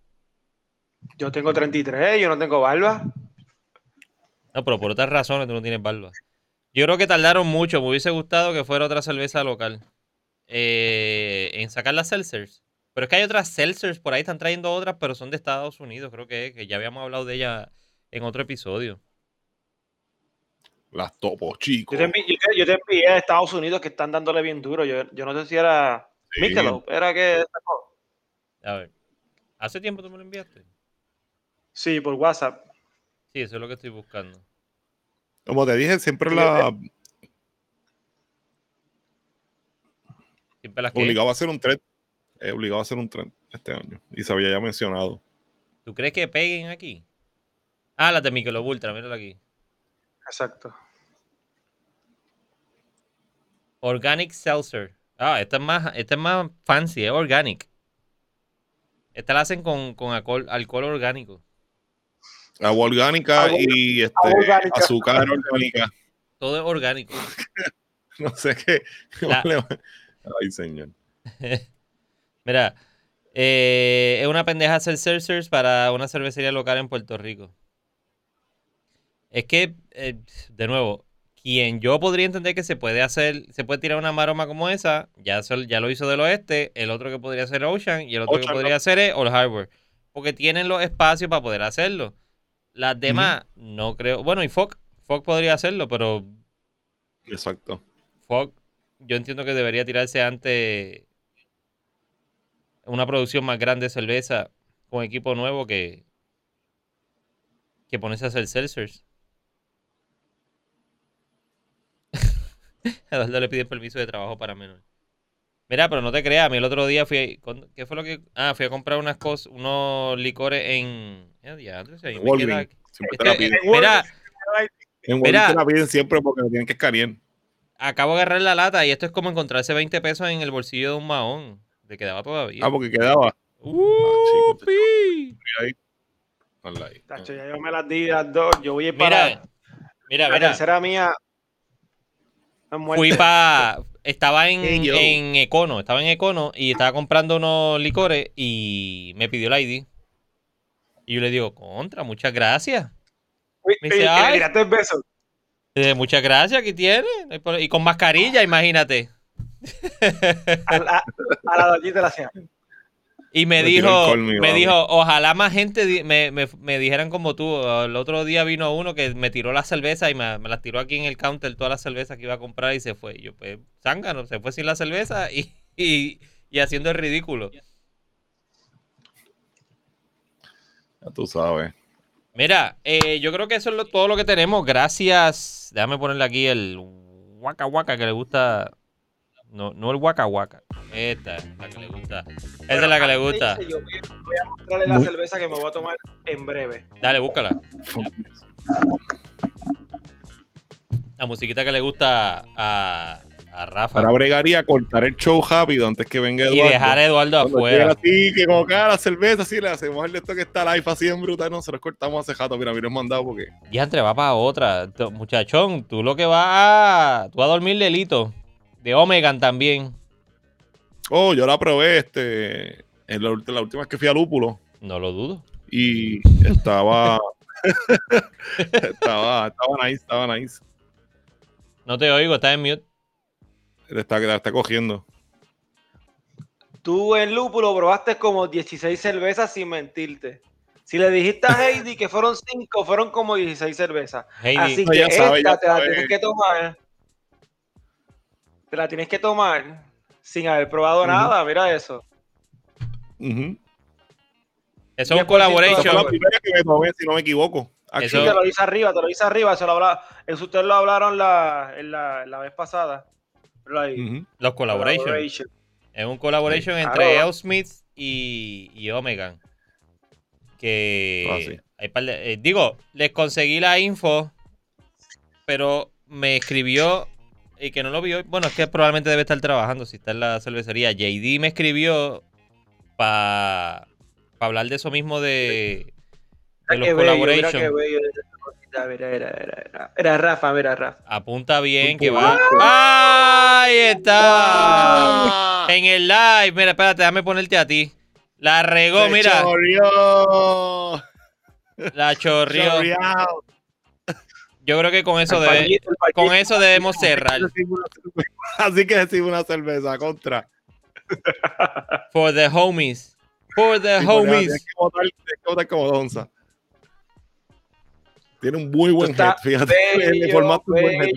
Yo tengo 33, yo no tengo barba. No, pero por otras razones tú no tienes barba. Yo creo que tardaron mucho. Me hubiese gustado que fuera otra cerveza local. eh, en sacar las seltzers. Pero es que hay otras seltzers por ahí, están trayendo otras, pero son de Estados Unidos, creo que que ya habíamos hablado de ella en otro episodio. Las topos, chicos. Yo te, envi- yo, te, yo te envié a Estados Unidos que están dándole bien duro. Yo, yo no sé si era Sí. Michelob, era que. A ver. ¿Hace tiempo tú me lo enviaste? Sí, por WhatsApp. Sí, eso es lo que estoy buscando. Como te dije, siempre la Siempre las que... obligaba a hacer un trend. eh, obligaba a hacer un trend este año. Y se había ya mencionado. ¿Tú crees que peguen aquí? Ah, las de Michelob Ultra, mírala aquí. Exacto. Organic Seltzer. Ah, esta es más, esta es más fancy, es organic. Esta la hacen con, con alcohol, alcohol orgánico. Agua orgánica Agua- y este, agua orgánica. azúcar orgánica. Todo es orgánico. [laughs] No sé qué. La- Ay, señor. [laughs] Mira, eh, es una pendeja hacer seltzers para una cervecería local en Puerto Rico. Es que, eh, de nuevo, quien yo podría entender que se puede hacer, se puede tirar una maroma como esa, ya, se- ya lo hizo del oeste, el otro que podría ser Ocean y el otro que podría hacer es Old Harbor. Porque tienen los espacios para poder hacerlo. Las demás, no creo. Bueno, y Fox, Fox podría hacerlo, pero Exacto. Fox, yo entiendo que debería tirarse ante una producción más grande de cerveza con equipo nuevo que, que ponerse a hacer seltzers. A [laughs] Eduardo le piden permiso de trabajo para menor. Mira, pero no te creas, a mí el otro día fui, ¿cuándo- ¿qué fue lo que? Ah, fui a comprar unas cosas, unos licores en... Walgreens. Siempre te la Este, piden. mira, En mira. Walgreens te la piden siempre porque lo tienen que escanear. acabo de agarrar la lata y esto es como encontrarse 20 pesos en el bolsillo de un mahón. De quedaba todavía. Ah, porque quedaba. ¡Upi! Ahí. Tacho, ya yo me las di las dos. Yo voy a ir para Mira, mira, la mira. tercera mía. Fui para. Estaba en, Hey, en Econo, estaba en Econo y estaba comprando unos licores y me pidió el ID. Y yo le digo, contra, muchas gracias. Uy, me dice, y le "Ay". tiraste el beso. Le dije, muchas gracias, aquí tiene. Y con mascarilla, imagínate. A, la- a la doñita le hacía. Y me dijo, me vamos. dijo, ojalá más gente me, me- me dijeran como tú. El otro día vino uno que me tiró la cerveza y me, las tiró aquí en el counter, todas las cervezas que iba a comprar y se fue. Y yo, pues, zángano, se fue sin la cerveza [laughs] y, y, y haciendo el ridículo. Ya tú sabes. Mira, eh, yo creo que eso es lo- todo lo que tenemos. Gracias. Déjame ponerle aquí el waka waka que le gusta. No, no el waka waka. Esta, la que le gusta. Esa es la que le gusta. Yo voy a- a mostrarle la Muy- cerveza que me voy a tomar en breve. Dale, búscala. La musiquita que le gusta a, a Rafa. Para bregaría cortar el show rápido antes que venga Y Eduardo. dejar a Eduardo Cuando afuera. así, que como cada la cerveza, así le hacemos el esto que está live así en brutal, no se los cortamos hace jato. Mira, mira, hemos mandado porque. Y entre va para otra. Muchachón, tú lo que vas a. Tú vas a dormir lelito. De Omegan también. Oh, yo la probé este, en la, última vez que fui a Lúpulo No lo dudo. y estaba. [laughs] estaba, estaba nice, estaba nice. No te oigo, estás en mute. Le está, está cogiendo. Tú en Lúpulo probaste como 16 cervezas sin mentirte. Si le dijiste a Heidi que fueron 5, fueron como 16 cervezas. Heidi, Así No, que esta ya te la sabe. tienes que tomar. Te la tienes que tomar sin haber probado nada. Mira eso. Eso es un 10% Esa fue la collaboration. primera que me tomé, si no me equivoco. Eso- Sí, te lo dice arriba, te lo dice arriba. Eso, lo habla, eso ustedes lo hablaron la, en la, la vez pasada. Los collaboration. Collaboration. Es un collaboration Sí. entre Claro. Elsmith y, y Omegan. que Ah, sí. hay par de- eh, digo, les conseguí la info, pero me escribió y que no lo vio. Bueno, es que probablemente debe estar trabajando si está en la cervecería. JD me escribió para hablar de eso mismo de, de Mira los collaborations. Mira, mira, mira, mira. Era Rafa, mira, Rafa. Apunta bien que va. ¡Ahí está! En el live. Mira, espérate, déjame ponerte a ti. La regó, Se mira. chorrió. La chorrió. Yo creo que con eso El el con eso debemos cerrar. Así que decimos una cerveza contra. For the homies. For the Sí, homies. Que que como donza. Tiene un muy buen head, fíjate. Bello, formaste un buen head,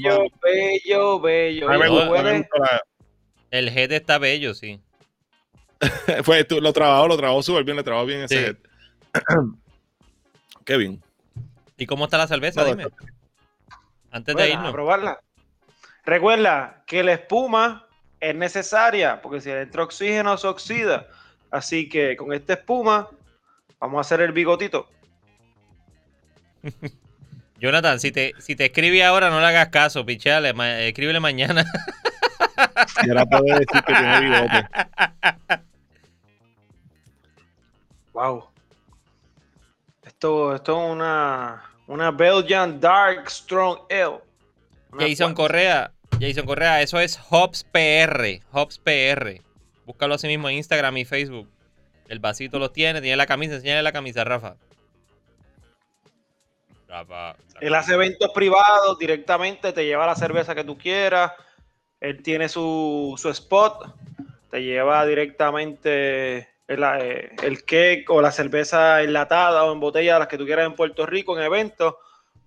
bello, bello, bello. El head está bello, sí. [laughs] Fue, tú, lo trabajó, lo trabajó súper bien, le trabajó bien ese Sí. head. [clears throat] Qué bien. ¿Y cómo está la cerveza? No, Dime. Antes de Bueno, a irnos. probarla. Recuerda que la espuma es necesaria porque si le entra oxígeno se oxida. Así que con esta espuma vamos a hacer el bigotito. [laughs] Jonathan, si te, si te escribe ahora, no le hagas caso, pichale. ma- escríbele mañana. Y ahora puede decir que tiene bigote. Wow. Esto, esto es una, una Belgian Dark Strong Ale. Jason Correa. Jason Correa, eso es Hops PR. Hops PR. Búscalo así mismo en Instagram y Facebook. El vasito los tiene, tiene la camisa, enséñale la camisa, Rafa. Rafa. Él hace eventos privados directamente, te lleva la cerveza que tú quieras. Él tiene su, su spot, te lleva directamente el, eh, el cake o la cerveza enlatada o en botella, las que tú quieras en Puerto Rico, en eventos.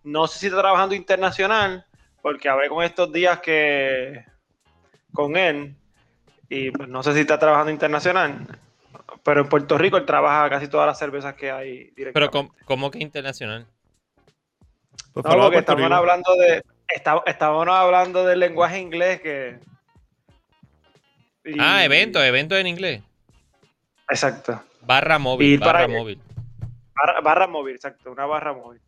No sé si está trabajando internacional, porque hablé con estos días que con él y pues, no sé si está trabajando internacional. Pero en Puerto Rico él trabaja casi todas las cervezas que hay directamente. Pero, ¿cómo, cómo que internacional? Pues No, porque estamos Rico. hablando de. está- Estábamos hablando del lenguaje inglés que. y- Ah, evento, evento en inglés. Exacto. Barra móvil, Y para- barra móvil. Barra, barra móvil, exacto. Una barra móvil.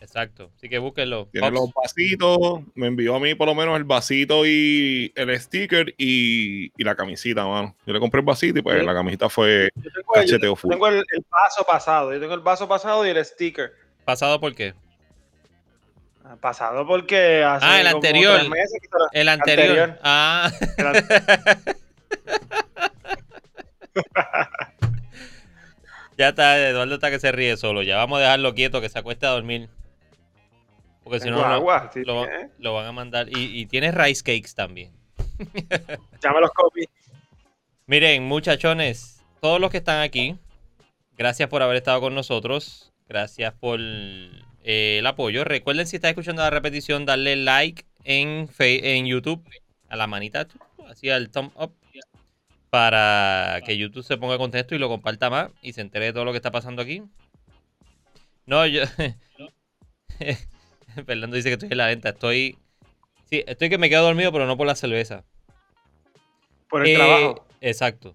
Exacto. Así que búsquenlo. Tiene los vasitos, me envió a mí por lo menos el vasito y el sticker y, y la camisita, mano. Yo le compré el vasito y pues Sí. la camisita fue Yo tengo, el, cacheteo yo full. tengo el, el vaso pasado. Yo tengo el vaso pasado y el sticker. ¿Pasado por qué? Ah, Pasado porque hace Ah, el como anterior. tres meses que se lo- El anterior. Anterior. Ah. el an- [laughs] [laughs] ya está, Eduardo está que se ríe solo. Ya vamos a dejarlo quieto, que se acueste a dormir. Porque si no, lo, agua, sí, lo- ¿eh? lo van a mandar. Y, y tienes rice cakes también. [laughs] Ya me los comí. Miren, muchachones, todos los que están aquí, gracias por haber estado con nosotros. Gracias por eh, el apoyo. Recuerden, si están escuchando la repetición, darle like en, en YouTube a la manita, así al thumb up, para que YouTube se ponga contento y lo comparta más y se entere de todo lo que está pasando aquí. No, yo. [laughs] Fernando dice que estoy en la venta. Estoy. Sí, estoy que me quedo dormido, pero no por la cerveza. Por el Eh, trabajo. Exacto.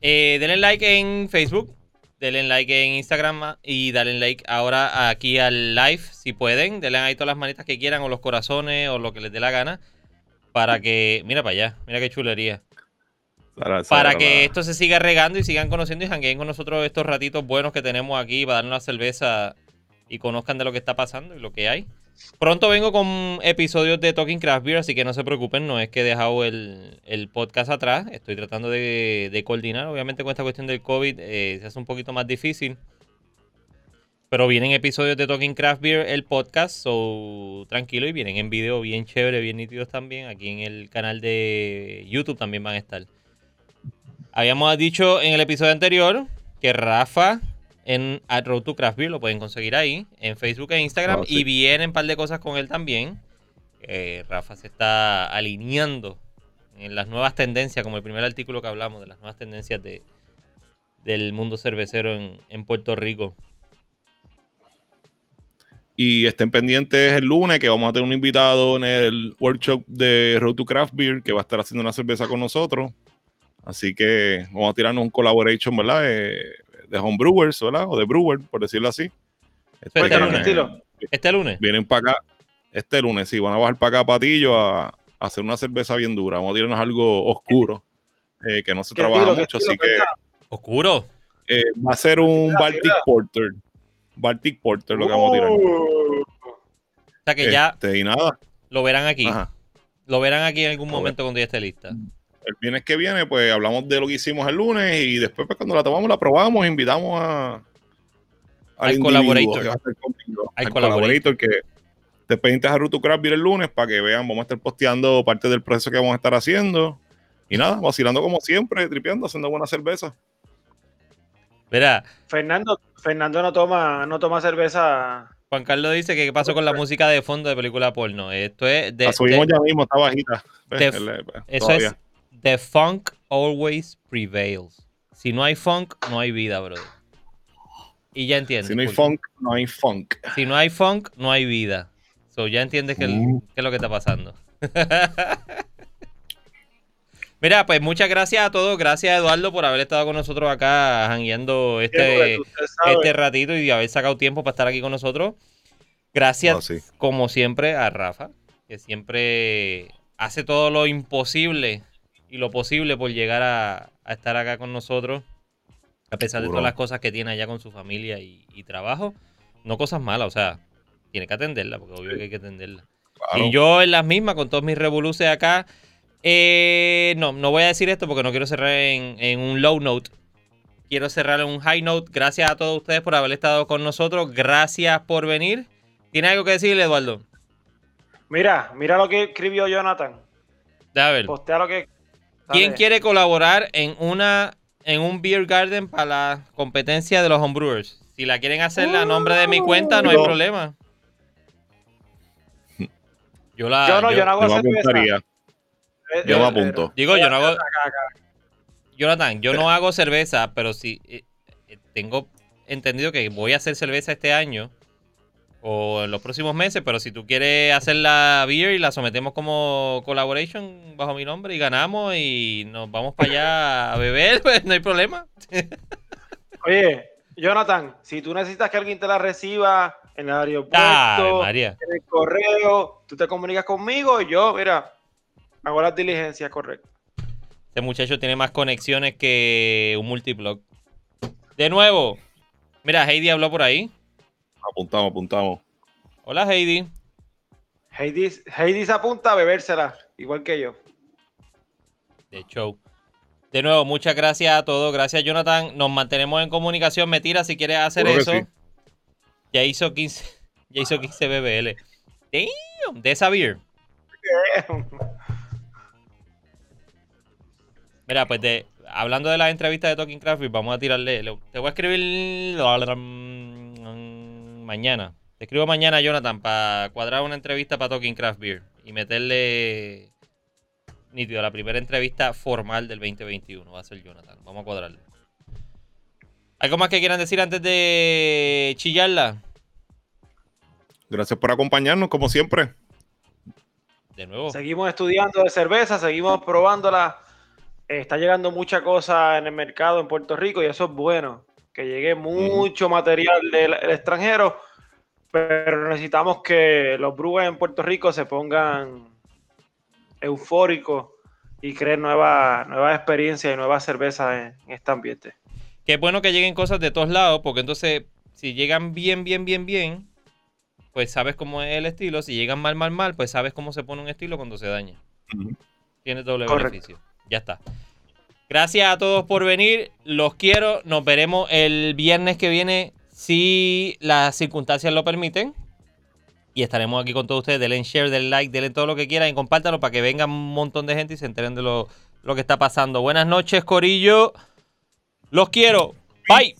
Eh, denle like en Facebook, denle like en Instagram y denle like ahora aquí al live si pueden. Denle ahí todas las manitas que quieran o los corazones o lo que les dé la gana. Para que, mira para allá, mira qué chulería. Para, Para que esto se siga regando y sigan conociendo y jangueen con nosotros estos ratitos buenos que tenemos aquí para darnos la cerveza y conozcan de lo que está pasando y lo que hay. Pronto vengo con episodios de Talking Craft Beer, así que no se preocupen, no es que he dejado el, el podcast atrás. Estoy tratando de, de coordinar. Obviamente con esta cuestión del COVID eh, se hace un poquito más difícil. Pero vienen episodios de Talking Craft Beer, el podcast, so tranquilo y vienen en video bien chévere, bien nítidos también. Aquí en el canal de YouTube también van a estar. Habíamos dicho en el episodio anterior que Rafa en at Road to Craft Beer lo pueden conseguir ahí, en Facebook e Instagram. Sí. Y vienen un par de cosas con él también. Eh, Rafa se está alineando en las nuevas tendencias, como el primer artículo que hablamos, de las nuevas tendencias de, del mundo cervecero en, en Puerto Rico. Y estén pendientes el lunes que vamos a tener un invitado en el workshop de Road to Craft Beer que va a estar haciendo una cerveza con nosotros. Así que vamos a tirarnos un collaboration, ¿verdad? Eh, de homebrewers, ¿verdad? O de brewer, por decirlo así. Este, que- estilo. Este lunes. Vienen para acá este lunes, sí, van a bajar para acá Patillo a, a hacer una cerveza bien dura. Vamos a tirarnos algo oscuro, eh, que no se ¿Qué trabaja estilo, mucho, estilo, así que? Oscuro. eh, va a ser un Tira, Baltic tira. Porter. Baltic Porter lo que vamos a tirar. Uh, O sea que ya Este, y nada, lo verán aquí. ajá. Lo verán aquí en algún momento cuando ya esté lista. El viernes que viene, pues hablamos de lo que hicimos el lunes y después, pues cuando la tomamos, la probamos, invitamos a, Al individuo collaborator. que va a estar conmigo, Al al collaborator. collaborator que después entras a Ruto Craft el lunes para que vean, vamos a estar posteando parte del proceso que vamos a estar haciendo. Y nada, vacilando como siempre, tripeando, haciendo buena cerveza. Mira, Fernando, Fernando no toma, no toma cerveza. Juan Carlos dice que qué pasó con la música de fondo de película porno. Esto es de, la subimos de- ya mismo, está bajita. Pues, de- el- pues, eso todavía. es The Funk Always Prevails. Si no hay funk, no hay vida, brother. Y ya entiendes. Si no hay porque- funk, no hay funk. Si no hay funk, no hay vida. So, ya entiendes qué el- Mm. es lo que está pasando. [laughs] Mira, pues muchas gracias a todos. Gracias, Eduardo, por haber estado con nosotros acá jangueando este, este ratito y haber sacado tiempo para estar aquí con nosotros. Gracias, sí. como siempre, a Rafa, que siempre hace todo lo imposible y lo posible por llegar a, a estar acá con nosotros, a pesar de todas las cosas que tiene allá con su familia y, y trabajo. No cosas malas, o sea, tiene que atenderla, porque obvio que hay que atenderla. Claro. Y yo en las mismas, con todos mis revoluces acá. eh, no, no voy a decir esto porque no quiero cerrar en, en un low note. Quiero cerrar en un high note. Gracias a todos ustedes por haber estado con nosotros. Gracias por venir. ¿Tiene algo que decirle, Eduardo? Mira, mira lo que escribió Jonathan. Ver. Postea lo que. ¿Quién quiere colaborar en una en un beer garden para la competencia de los homebrewers? Si la quieren hacer a nombre de mi cuenta, no hay problema. [laughs] Yo la Yo no, yo no hago cerveza. Eh, yo eh, me eh, apunto. digo, yo no hago. Jonathan, yo no hago cerveza, pero sí eh, eh, tengo entendido que voy a hacer cerveza este año o en los próximos meses, pero si tú quieres hacer la beer y la sometemos como collaboration bajo mi nombre y ganamos y nos vamos para allá a beber, [laughs] pues no hay problema. Oye, Jonathan, si tú necesitas que alguien te la reciba en el Ay, aeropuerto, María. en el correo, tú te comunicas conmigo y yo, mira, hago las diligencias correctas. Este muchacho tiene más conexiones que un multiblog. De nuevo, mira, Heidi habló por ahí. Apuntamos, apuntamos. Hola, Heidi. Heidi, Heidi se apunta a bebérsela, igual que yo. de show. De nuevo, muchas gracias a todos. Gracias, Jonathan. Nos mantenemos en comunicación. Me tira si quieres hacer eso. sí. Ya hizo 15. [laughs] Ya hizo 15 BBL. Damn, de esa beer. [laughs] Mira, pues de, hablando de la entrevista de Talking Craft, vamos a tirarle. le- te voy a escribir mañana. Te escribo mañana, Jonathan, para cuadrar una entrevista para Talking Craft Beer y meterle nítido la primera entrevista formal del 2021. Va a ser Jonathan. Vamos a cuadrarlo. ¿Algo más que quieran decir antes de chillarla? Gracias por acompañarnos, como siempre. De nuevo. Seguimos estudiando de cerveza, seguimos probándola. Está llegando mucha cosa en el mercado en Puerto Rico y eso es bueno. Que llegue mucho material del, del extranjero, pero necesitamos que los brewers en Puerto Rico se pongan eufóricos y creen nuevas nuevas experiencias y nuevas cervezas en, en este ambiente. Que es bueno que lleguen cosas de todos lados, porque entonces, si llegan bien, bien, bien, bien, pues sabes cómo es el estilo. Si llegan mal, mal, mal, pues sabes cómo se pone un estilo cuando se daña. Tiene doble Correcto. beneficio. Ya está. Gracias a todos por venir. Los quiero. Nos veremos el viernes que viene, si las circunstancias lo permiten. Y estaremos aquí con todos ustedes. Denle share, denle like, denle todo lo que quieran y compártanlo para que venga un montón de gente y se enteren de lo, lo que está pasando. Buenas noches, Corillo. Los quiero. Bye.